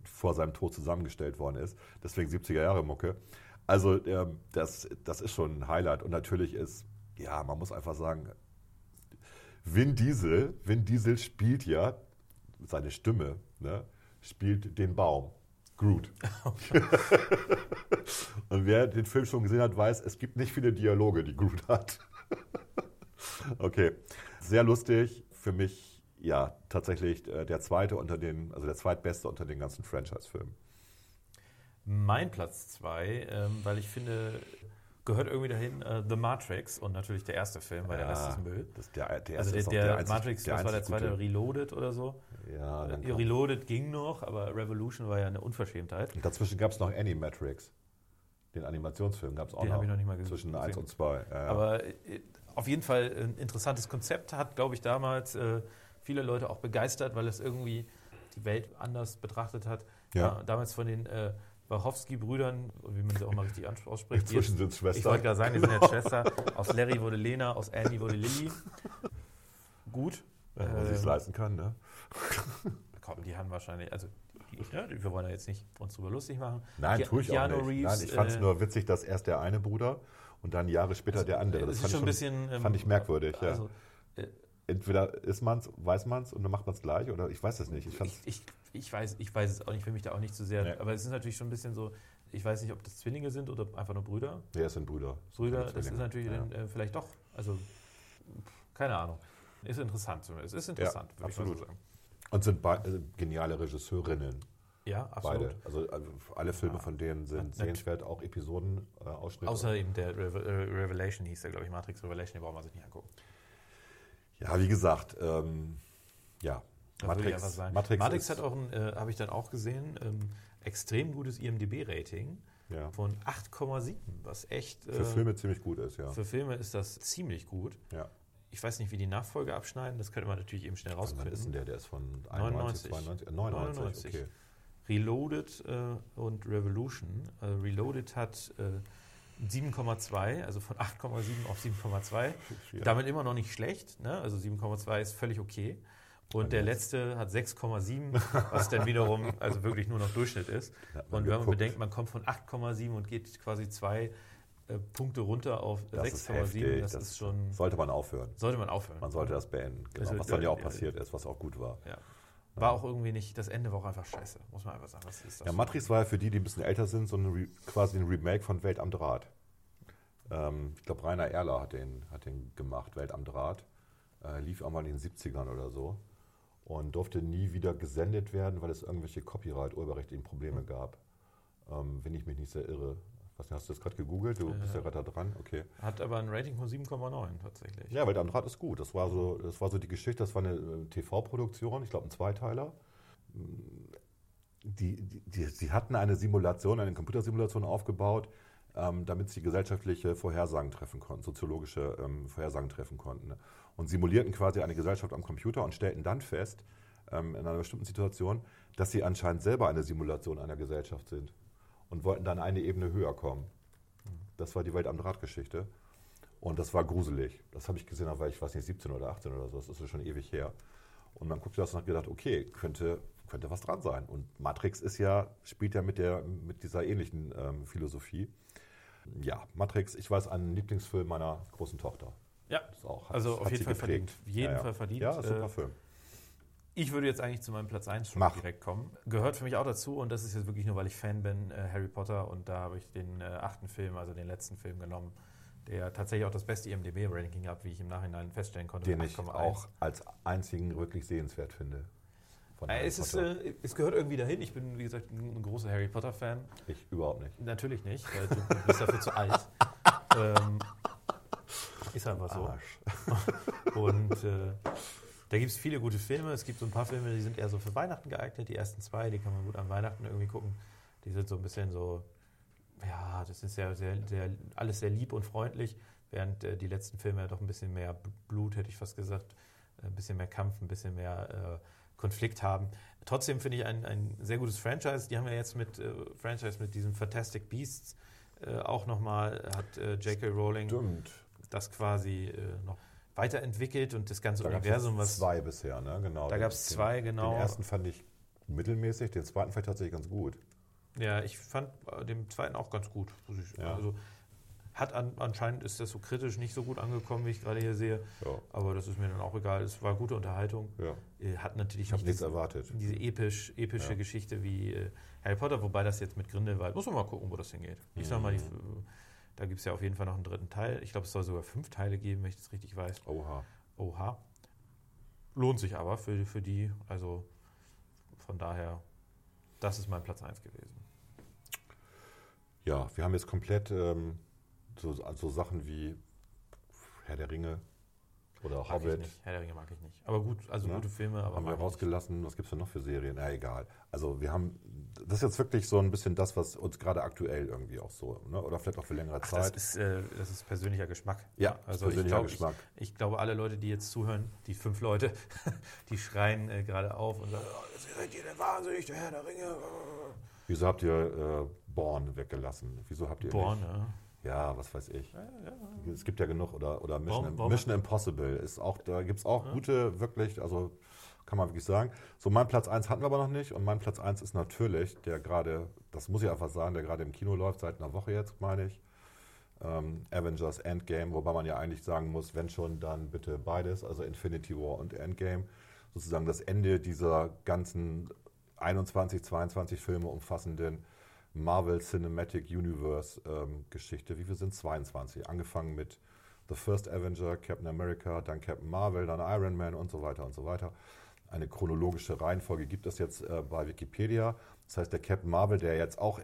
Speaker 2: vor seinem Tod zusammengestellt worden ist. Deswegen 70er Jahre Mucke. Also ähm, das, das ist schon ein Highlight und natürlich ist, ja, man muss einfach sagen, Vin Diesel, Vin Diesel spielt ja seine Stimme, ne, spielt den Baum. Groot. <laughs> Und wer den Film schon gesehen hat, weiß, es gibt nicht viele Dialoge, die Groot hat. <laughs> okay, sehr lustig. Für mich, ja, tatsächlich äh, der zweite unter den, also der zweitbeste unter den ganzen Franchise-Filmen.
Speaker 1: Mein Platz zwei, ähm, weil ich finde, gehört irgendwie dahin äh, The Matrix und natürlich der erste Film, weil der Rest ist Müll.
Speaker 2: Das, der, der
Speaker 1: Also der,
Speaker 2: auch
Speaker 1: der,
Speaker 2: einzig-
Speaker 1: Matrix, was war der zweite?
Speaker 2: gute.
Speaker 1: Reloaded oder so?
Speaker 2: Ja,
Speaker 1: Äh, Reloaded ging noch, aber Revolution war ja eine Unverschämtheit.
Speaker 2: Und dazwischen gab es noch Animatrix. Den Animationsfilm gab es auch
Speaker 1: Den
Speaker 2: noch.
Speaker 1: ich noch nicht mal gesehen.
Speaker 2: Zwischen 1 und 2. Ja, ja.
Speaker 1: Aber äh, auf jeden Fall ein interessantes Konzept hat, glaube ich, damals äh, viele Leute auch begeistert, weil es irgendwie die Welt anders betrachtet hat.
Speaker 2: Ja.
Speaker 1: Damals von den äh, Wachowski-Brüdern, wie man sie auch mal richtig ausspricht.
Speaker 2: Inzwischen sind Schwestern.
Speaker 1: Ich wollte gerade sagen, die sind jetzt Schwester. <laughs> Aus Larry wurde Lena, aus Andy wurde Lilly. Gut.
Speaker 2: ja, wenn man sich
Speaker 1: Ähm,
Speaker 2: leisten kann, ne? <laughs>
Speaker 1: Komm, die haben wahrscheinlich, also die, ja, wir wollen ja jetzt nicht uns drüber lustig machen.
Speaker 2: Nein,
Speaker 1: Ke-
Speaker 2: tue ich
Speaker 1: Keanu
Speaker 2: auch nicht.
Speaker 1: Reeves,
Speaker 2: Nein, ich fand es
Speaker 1: äh,
Speaker 2: nur witzig, dass erst der eine Bruder und dann Jahre später der andere.
Speaker 1: Das ist
Speaker 2: fand
Speaker 1: schon ein
Speaker 2: ich
Speaker 1: bisschen. ähm,
Speaker 2: fand ich merkwürdig, ja.
Speaker 1: Also, äh,
Speaker 2: Entweder ist man es, weiß man es und dann macht man es gleich oder ich weiß es nicht. Ich
Speaker 1: ich, ich, ich, weiß, ich weiß es auch nicht, ich will mich da auch nicht zu sehr.
Speaker 2: Nee.
Speaker 1: Aber es ist natürlich schon ein bisschen so, ich weiß nicht, ob das Zwillinge sind oder einfach nur Brüder.
Speaker 2: nee, es sind Brüder.
Speaker 1: Brüder, das ist natürlich
Speaker 2: Ja.
Speaker 1: dann, äh, vielleicht doch. Also, keine Ahnung. Ist interessant zumindest. Ist interessant, würde ich mal so
Speaker 2: absolut.
Speaker 1: sagen.
Speaker 2: Und sind äh, geniale Regisseurinnen,
Speaker 1: Ja, absolut.
Speaker 2: beide. Also äh, alle Filme von denen sind
Speaker 1: Nat-
Speaker 2: sehenswert, auch Episodenausschnitte. Äh, Ausschnitte.
Speaker 1: Außer eben der Reve äh, Revelation hieß der, glaube ich, Matrix Revelation, den braucht man sich nicht angucken.
Speaker 2: Ja, wie gesagt, ähm, ja.
Speaker 1: Das
Speaker 2: Matrix. Matrix,
Speaker 1: Matrix hat auch ein, äh, habe ich dann auch gesehen, ähm, extrem gutes IMDB-Rating
Speaker 2: ja,
Speaker 1: von 8,7, was echt.
Speaker 2: für
Speaker 1: äh,
Speaker 2: Filme ziemlich gut ist, ja.
Speaker 1: Für Filme ist das ziemlich gut.
Speaker 2: ja.
Speaker 1: Ich weiß nicht, wie die Nachfolge abschneiden, das könnte man natürlich eben schnell
Speaker 2: Wann ist denn
Speaker 1: rausfinden.
Speaker 2: der? Der ist von
Speaker 1: 99.
Speaker 2: 91, 92, äh, 99,
Speaker 1: 99.
Speaker 2: okay.
Speaker 1: Reloaded äh, und Revolution. Äh, Reloaded hat äh, 7,2, also von 8,7 auf 7,2. Damit immer noch nicht schlecht. Ne? Also 7,2 ist völlig okay. Und der letzte hat 6,7, was dann wiederum <laughs> also wirklich nur noch Durchschnitt ist. Und wenn man bedenkt, man kommt von 8,7 und geht quasi zwei äh, Punkte runter auf
Speaker 2: Das ist
Speaker 1: 6,7,
Speaker 2: heftig.
Speaker 1: das, ist schon,
Speaker 2: Sollte man aufhören.
Speaker 1: sollte man aufhören.
Speaker 2: Man sollte das beenden. Genau.
Speaker 1: Also,
Speaker 2: was dann ja auch
Speaker 1: äh,
Speaker 2: passiert ist, was auch gut war.
Speaker 1: ja. War auch irgendwie nicht, das Ende war auch einfach scheiße, muss man einfach sagen. Was ist das?
Speaker 2: Ja, Matrix war ja für die, die ein bisschen älter sind, so ein quasi ein Remake von Welt am Draht. Ähm, ich glaube, Rainer Erler hat den, hat den gemacht, Welt am Draht. Äh, lief auch mal in den 70ern oder so. Und durfte nie wieder gesendet werden, weil es irgendwelche Copyright-urheberrechtlichen Probleme gab. Ähm, wenn ich mich nicht sehr irre. Was, hast du das gerade gegoogelt? Du bist ja gerade da dran. Okay.
Speaker 1: Hat aber ein Rating von 7,9 tatsächlich.
Speaker 2: Ja, Welt am Draht ist gut. Das war so, das war so die Geschichte, das war eine äh, TV-Produktion, ich glaube ein Zweiteiler. Die, die, die, sie hatten eine Simulation, eine Computersimulation aufgebaut, ähm, damit sie gesellschaftliche Vorhersagen treffen konnten, soziologische ähm, Vorhersagen treffen konnten. ne? Und simulierten quasi eine Gesellschaft am Computer und stellten dann fest, ähm, in einer bestimmten Situation, dass sie anscheinend selber eine Simulation einer Gesellschaft sind und wollten dann eine Ebene höher kommen. Das war die Welt am Draht-Geschichte. Und das war gruselig. Das habe ich gesehen, da war ich, weiß nicht, 17 oder 18 oder so. Das ist schon ewig her. Und man guckte das und hat gedacht, okay, könnte, könnte was dran sein. Und Matrix ist ja, spielt ja mit, der, mit dieser ähnlichen ähm, Philosophie. Ja, Matrix, ich weiß, ein Lieblingsfilm meiner großen Tochter.
Speaker 1: Ja,
Speaker 2: Das auch,
Speaker 1: also auf jeden Fall
Speaker 2: geprägt.
Speaker 1: verdient. Jeden
Speaker 2: ja, ja.
Speaker 1: Fall verdient.
Speaker 2: Ja, super
Speaker 1: Äh,
Speaker 2: Film.
Speaker 1: Ich würde jetzt eigentlich zu meinem Platz 1 schon
Speaker 2: Mach.
Speaker 1: direkt kommen. Gehört für mich auch dazu und das ist jetzt wirklich nur, weil ich Fan bin, äh, Harry Potter und da habe ich den äh, achten Film, also den letzten Film genommen, der tatsächlich auch das beste IMDb-Ranking hat, wie ich im Nachhinein feststellen konnte.
Speaker 2: Den ich
Speaker 1: 8,1.
Speaker 2: auch als einzigen wirklich sehenswert finde.
Speaker 1: Äh, es, ist, äh, es gehört irgendwie dahin. Ich bin, wie gesagt, ein, großer Harry Potter-Fan.
Speaker 2: ich überhaupt nicht.
Speaker 1: Natürlich nicht, weil du, du bist dafür zu alt. <laughs> Ähm, ist einfach so.
Speaker 2: Arsch.
Speaker 1: Und äh, da gibt es viele gute Filme. Es gibt so ein paar Filme, die sind eher so für Weihnachten geeignet. Die ersten zwei, die kann man gut an Weihnachten irgendwie gucken. Die sind so ein bisschen so, ja, das ist ja sehr, sehr, alles sehr lieb und freundlich, während äh, die letzten Filme ja doch ein bisschen mehr Blut, hätte ich fast gesagt, äh, ein bisschen mehr Kampf, ein bisschen mehr äh, Konflikt haben. Trotzdem finde ich ein, ein sehr gutes Franchise. Die haben ja jetzt mit äh, Franchise mit diesem Fantastic Beasts äh, auch nochmal, hat äh, J.K. Rowling
Speaker 2: Stimmt.
Speaker 1: das quasi äh, noch weiterentwickelt und das ganze
Speaker 2: Da gab
Speaker 1: Universum,
Speaker 2: es
Speaker 1: was
Speaker 2: zwei bisher, ne? Genau.
Speaker 1: Da gab's
Speaker 2: den-
Speaker 1: zwei, genau.
Speaker 2: Den ersten fand ich mittelmäßig, den zweiten fand ich tatsächlich ganz gut.
Speaker 1: ja, ich fand äh, den zweiten auch ganz gut.
Speaker 2: Ja.
Speaker 1: Also hat an, anscheinend ist das so kritisch nicht so gut angekommen, wie ich gerade hier sehe,
Speaker 2: Ja,
Speaker 1: aber das ist mir dann auch egal. Es war gute Unterhaltung.
Speaker 2: ja.
Speaker 1: Äh, Hat natürlich
Speaker 2: Ich
Speaker 1: nicht
Speaker 2: nichts
Speaker 1: diese,
Speaker 2: erwartet.
Speaker 1: diese episch, epische
Speaker 2: Ja.
Speaker 1: Geschichte wie äh, Harry Potter, wobei das jetzt mit Grindelwald, muss man mal gucken, wo das hingeht. Ich sag mal, die,
Speaker 2: Mhm.
Speaker 1: Da gibt es ja auf jeden Fall noch einen dritten Teil. Ich glaube, es soll sogar fünf Teile geben, wenn ich das richtig weiß.
Speaker 2: Oha.
Speaker 1: Oha. Lohnt sich aber für, für die. Also von daher, das ist mein Platz 1 gewesen.
Speaker 2: Ja, wir haben jetzt komplett ähm, so, so Sachen wie Herr der Ringe oder
Speaker 1: Mag ich
Speaker 2: Hobbit
Speaker 1: nicht. Herr der Ringe mag ich nicht. Aber gut, also
Speaker 2: Ne?
Speaker 1: gute Filme, aber
Speaker 2: haben wir
Speaker 1: ich
Speaker 2: rausgelassen. Was gibt es denn noch für Serien? Na, egal. Also wir haben, das ist jetzt wirklich so ein bisschen das, was uns gerade aktuell irgendwie auch so, ne? oder vielleicht auch für längere
Speaker 1: Ach, das,
Speaker 2: Zeit.
Speaker 1: ist, äh, das ist persönlicher Geschmack.
Speaker 2: ja,
Speaker 1: also
Speaker 2: persönlicher
Speaker 1: ich glaube,
Speaker 2: Geschmack.
Speaker 1: Ich, ich glaube, alle Leute, die jetzt zuhören, die fünf Leute, <laughs> die schreien äh, gerade auf und sagen, oh, das seid ihr denn wahnsinnig, der Herr der Ringe.
Speaker 2: Wieso habt ihr äh, Born weggelassen? Wieso habt ihr
Speaker 1: Born,
Speaker 2: nicht?
Speaker 1: ja.
Speaker 2: Ja, was weiß ich.
Speaker 1: Ja, ja.
Speaker 2: Es gibt ja genug oder, oder Mission,
Speaker 1: Warum- warum-
Speaker 2: Mission Impossible ist auch, da gibt es auch gute, wirklich, also kann man wirklich sagen. So, mein Platz 1 hatten wir aber noch nicht und mein Platz 1 ist natürlich, der gerade, das muss ich einfach sagen, der gerade im Kino läuft, seit einer Woche jetzt, meine ich. Ähm, Avengers Endgame, wobei man ja eigentlich sagen muss, wenn schon, dann bitte beides, also Infinity War und Endgame. Sozusagen das Ende dieser ganzen 21, 22 Filme umfassenden Marvel Cinematic Universe ähm, Geschichte. Wie viel sind 22? Angefangen mit The First Avenger, Captain America, dann Captain Marvel, dann Iron Man und so weiter und so weiter. Eine chronologische Reihenfolge gibt es jetzt äh, bei Wikipedia. Das heißt, der Captain Marvel, der jetzt auch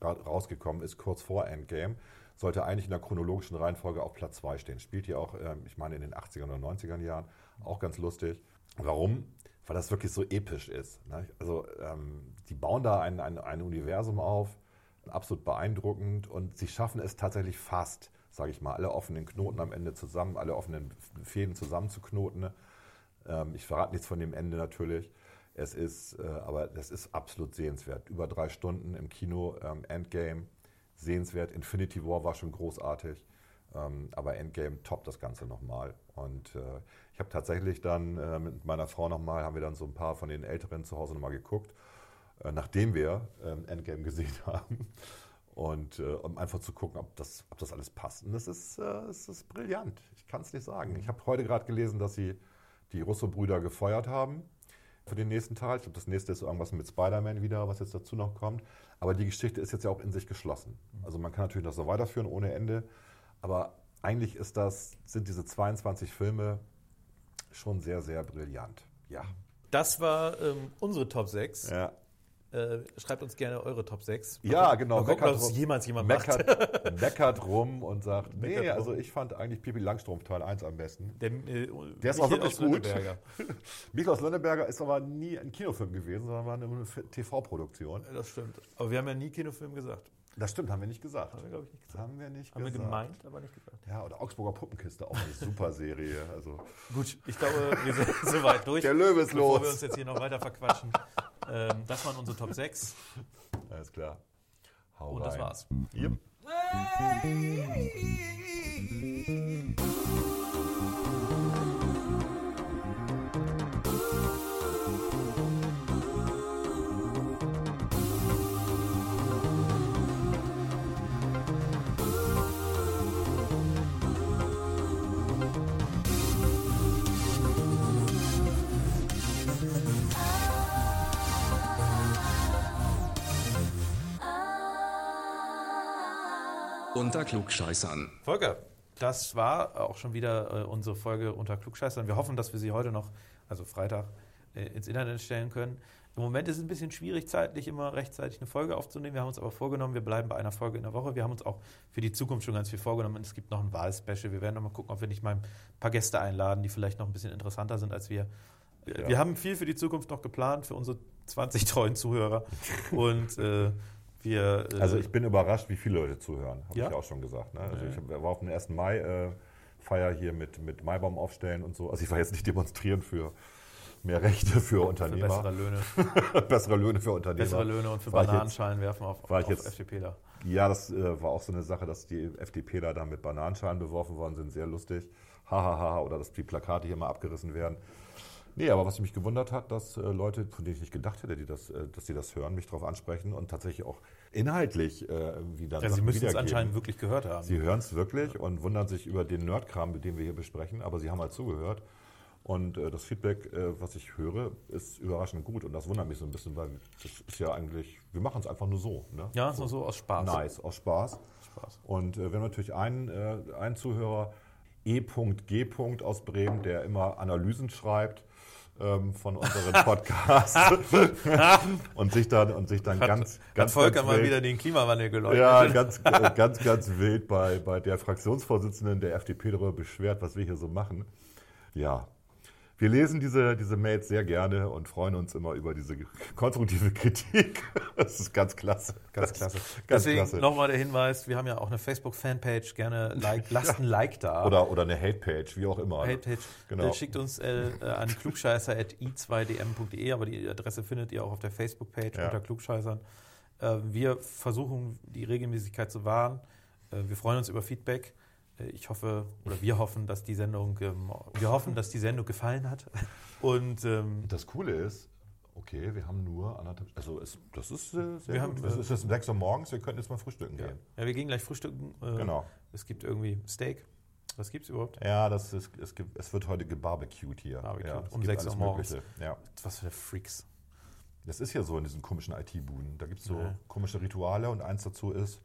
Speaker 2: ra- rausgekommen ist, kurz vor Endgame, sollte eigentlich in der chronologischen Reihenfolge auf Platz 2 stehen. Spielt hier auch, ähm, ich meine, in den 80er oder 90er Jahren. Auch ganz lustig. Warum? Weil das wirklich so episch ist. Ne? Also, ähm, die bauen da ein, ein, ein Universum auf, absolut beeindruckend und sie schaffen es tatsächlich fast, sage ich mal, alle offenen Knoten am Ende zusammen, alle offenen Fäden zusammenzuknoten. Ne? Ähm, ich verrate nichts von dem Ende natürlich. Es ist, äh, aber das ist absolut sehenswert. Über drei Stunden im Kino, ähm, Endgame, sehenswert. Infinity War war schon großartig. Ähm, aber Endgame toppt das Ganze nochmal. Und äh, habe tatsächlich dann äh, mit meiner Frau nochmal, haben wir dann so ein paar von den Älteren zu Hause nochmal geguckt, äh, nachdem wir ähm, Endgame <laughs> gesehen haben. Und äh, um einfach zu gucken, ob das, ob das alles passt. Und es ist, äh, es ist brillant. Ich kann es nicht sagen. Ich habe heute gerade gelesen, dass sie die Russo-Brüder gefeuert haben für den nächsten Teil. Ich glaube, das nächste ist irgendwas mit Spider-Man wieder, was jetzt dazu noch kommt. Aber die Geschichte ist jetzt ja auch in sich geschlossen. Also man kann natürlich das so weiterführen ohne Ende. Aber eigentlich ist das, sind diese 22 Filme schon sehr, sehr brillant. Ja.
Speaker 1: Das war ähm, unsere Top 6.
Speaker 2: Ja,
Speaker 1: Äh, schreibt uns gerne eure Top 6.
Speaker 2: ja genau.
Speaker 1: Mal gucken, ob es
Speaker 2: rum-
Speaker 1: jemals jemand macht.
Speaker 2: meckert, <laughs> meckert rum und sagt, nee,
Speaker 1: Meckert rum.
Speaker 2: also ich fand eigentlich Pipi Langstrumpf Teil 1 am besten.
Speaker 1: Der, äh,
Speaker 2: Der ist auch
Speaker 1: Michael
Speaker 2: wirklich
Speaker 1: aus
Speaker 2: gut.
Speaker 1: Lönneberger. <laughs>
Speaker 2: Miklaus Lönneberger ist aber nie ein Kinofilm gewesen, sondern war eine TV-Produktion.
Speaker 1: Das stimmt. Aber wir haben ja nie Kinofilm gesagt.
Speaker 2: Das stimmt, haben wir nicht gesagt.
Speaker 1: Haben wir, glaube ich, nicht gesagt.
Speaker 2: Haben wir nicht
Speaker 1: Haben wir
Speaker 2: gesagt.
Speaker 1: gemeint, aber nicht gesagt.
Speaker 2: Ja, oder Augsburger Puppenkiste, auch eine super <laughs> Serie. Also,
Speaker 1: Gut, ich glaube, wir sind <laughs> soweit durch.
Speaker 2: Der Löwe ist
Speaker 1: Bevor
Speaker 2: los.
Speaker 1: wir uns jetzt hier noch weiter verquatschen. ähm, das waren unsere Top 6
Speaker 2: alles klar. Hau
Speaker 1: und das
Speaker 2: rein.
Speaker 1: war's.
Speaker 2: Yep.
Speaker 3: Unter Klugscheißern.
Speaker 1: Volker, das war auch schon wieder äh, unsere Folge unter Klugscheißern. Wir hoffen, dass wir sie heute noch, also Freitag, äh, ins Internet stellen können. Im Moment ist es ein bisschen schwierig, zeitlich immer rechtzeitig eine Folge aufzunehmen. Wir haben uns aber vorgenommen, wir bleiben bei einer Folge in der Woche. Wir haben uns auch für die Zukunft schon ganz viel vorgenommen. Es gibt noch ein Wahlspecial. Wir werden noch mal gucken, ob wir nicht mal ein paar Gäste einladen, die vielleicht noch ein bisschen interessanter sind als wir. Äh,
Speaker 2: Ja.
Speaker 1: Wir haben viel für die Zukunft noch geplant, für unsere 20 treuen Zuhörer. <laughs> Und äh, wir. Äh,
Speaker 2: Also ich bin überrascht, wie viele Leute zuhören, habe
Speaker 1: Ja?
Speaker 2: ich auch schon gesagt. Ne? Also ich war auf dem 1. Mai äh, Feier hier mit, mit Maibaum aufstellen und so. Also ich war jetzt nicht demonstrieren für mehr Rechte für
Speaker 1: für
Speaker 2: Unternehmer,
Speaker 1: bessere Löhne. <laughs>
Speaker 2: bessere Löhne für Unternehmer.
Speaker 1: Bessere Löhne und für
Speaker 2: War
Speaker 1: Bananenschalen werfen auf,
Speaker 2: war
Speaker 1: auf
Speaker 2: jetzt-
Speaker 1: FDPler.
Speaker 2: Ja, das äh, war auch so eine Sache, dass die FDPler da mit Bananenschalen beworfen worden sind. Sehr lustig. Hahaha. Oder dass die Plakate hier mal abgerissen werden. Nee, aber was mich gewundert hat, dass äh, Leute, von denen ich nicht gedacht hätte, die das, äh, dass sie das hören, mich darauf ansprechen und tatsächlich auch inhaltlich äh, dann
Speaker 1: Ja, Sie müssen es anscheinend wirklich gehört haben.
Speaker 2: Sie hören es wirklich und wundern sich über den Nerdkram, den wir hier besprechen, aber sie haben halt zugehört. Und äh, das Feedback, äh, was ich höre, ist überraschend gut und das wundert mich so ein bisschen, weil das ist ja eigentlich, wir machen es einfach nur so. Ne?
Speaker 1: ja, so, so aus Spaß.
Speaker 2: Nice, aus Spaß.
Speaker 1: Spaß.
Speaker 2: Und äh, wir haben natürlich einen, äh, einen Zuhörer, E.G. aus Bremen, der immer Analysen schreibt ähm, von unseren Podcasts <laughs> und sich dann, und sich dann ganz,
Speaker 1: Hat
Speaker 2: ganz,
Speaker 1: Volker
Speaker 2: ganz
Speaker 1: mal
Speaker 2: wild-
Speaker 1: wieder den Klimawandel geleugnet.
Speaker 2: ja, ganz, äh, ganz, ganz wild bei, bei der Fraktionsvorsitzenden der FDP darüber beschwert, was wir hier so machen. Ja, wir lesen diese, diese Mails sehr gerne und freuen uns immer über diese konstruktive Kritik. <laughs> Das ist ganz klasse.
Speaker 1: Ganz klasse.
Speaker 2: Ganz
Speaker 1: Deswegen
Speaker 2: klasse.
Speaker 1: nochmal der Hinweis, wir haben ja auch eine Facebook-Fanpage, gerne like, <laughs> lasst ein Like da.
Speaker 2: Oder, oder eine Hate-Page, wie auch immer.
Speaker 1: Hatepage.
Speaker 2: Genau.
Speaker 1: Schickt uns äh, an klugscheißer.i2dm.de, aber die Adresse findet ihr auch auf der Facebook-Page
Speaker 2: Ja.
Speaker 1: unter Klugscheißern. Äh, wir versuchen, die Regelmäßigkeit zu wahren. Äh, wir freuen uns über Feedback. Ich hoffe, oder wir hoffen, dass die Sendung, ähm, wir hoffen, dass die Sendung gefallen hat. Und ähm,
Speaker 2: Das Coole ist, okay, wir haben nur anderthalb, also es, das ist äh, sehr
Speaker 1: Wir
Speaker 2: gut.
Speaker 1: haben,
Speaker 2: es ist jetzt 6 Uhr morgens, wir könnten jetzt mal frühstücken
Speaker 1: ja.
Speaker 2: gehen.
Speaker 1: ja, wir gehen gleich frühstücken. Äh,
Speaker 2: Genau.
Speaker 1: Es gibt irgendwie Steak. Was gibt es überhaupt?
Speaker 2: Ja, das ist, es, gibt, es wird heute gebarbecued hier.
Speaker 1: Barbecued,
Speaker 2: ja,
Speaker 1: um
Speaker 2: gibt
Speaker 1: 6
Speaker 2: alles
Speaker 1: Uhr morgens.
Speaker 2: Ja.
Speaker 1: Was für Freaks.
Speaker 2: Das ist ja so in diesen komischen IT-Buden. Da gibt es so
Speaker 1: Ja.
Speaker 2: komische Rituale und eins dazu ist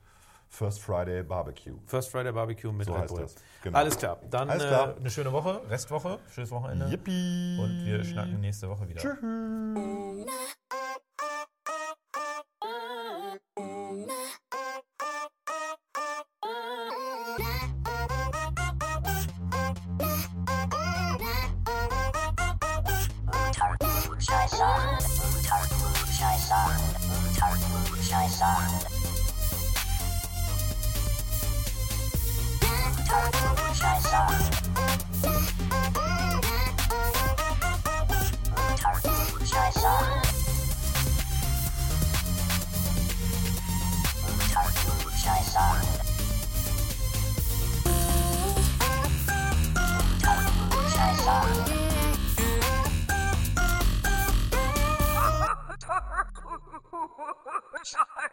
Speaker 2: First Friday Barbecue.
Speaker 1: First Friday Barbecue mit
Speaker 2: So
Speaker 1: Red
Speaker 2: heißt
Speaker 1: Bull.
Speaker 2: das. Genau.
Speaker 1: Alles klar. Dann
Speaker 2: Alles klar.
Speaker 1: Äh, eine schöne Woche, Restwoche, schönes Wochenende.
Speaker 2: Yippie!
Speaker 1: Und wir schnacken nächste Woche wieder.
Speaker 2: Tschüss.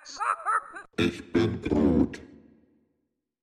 Speaker 6: Fuck!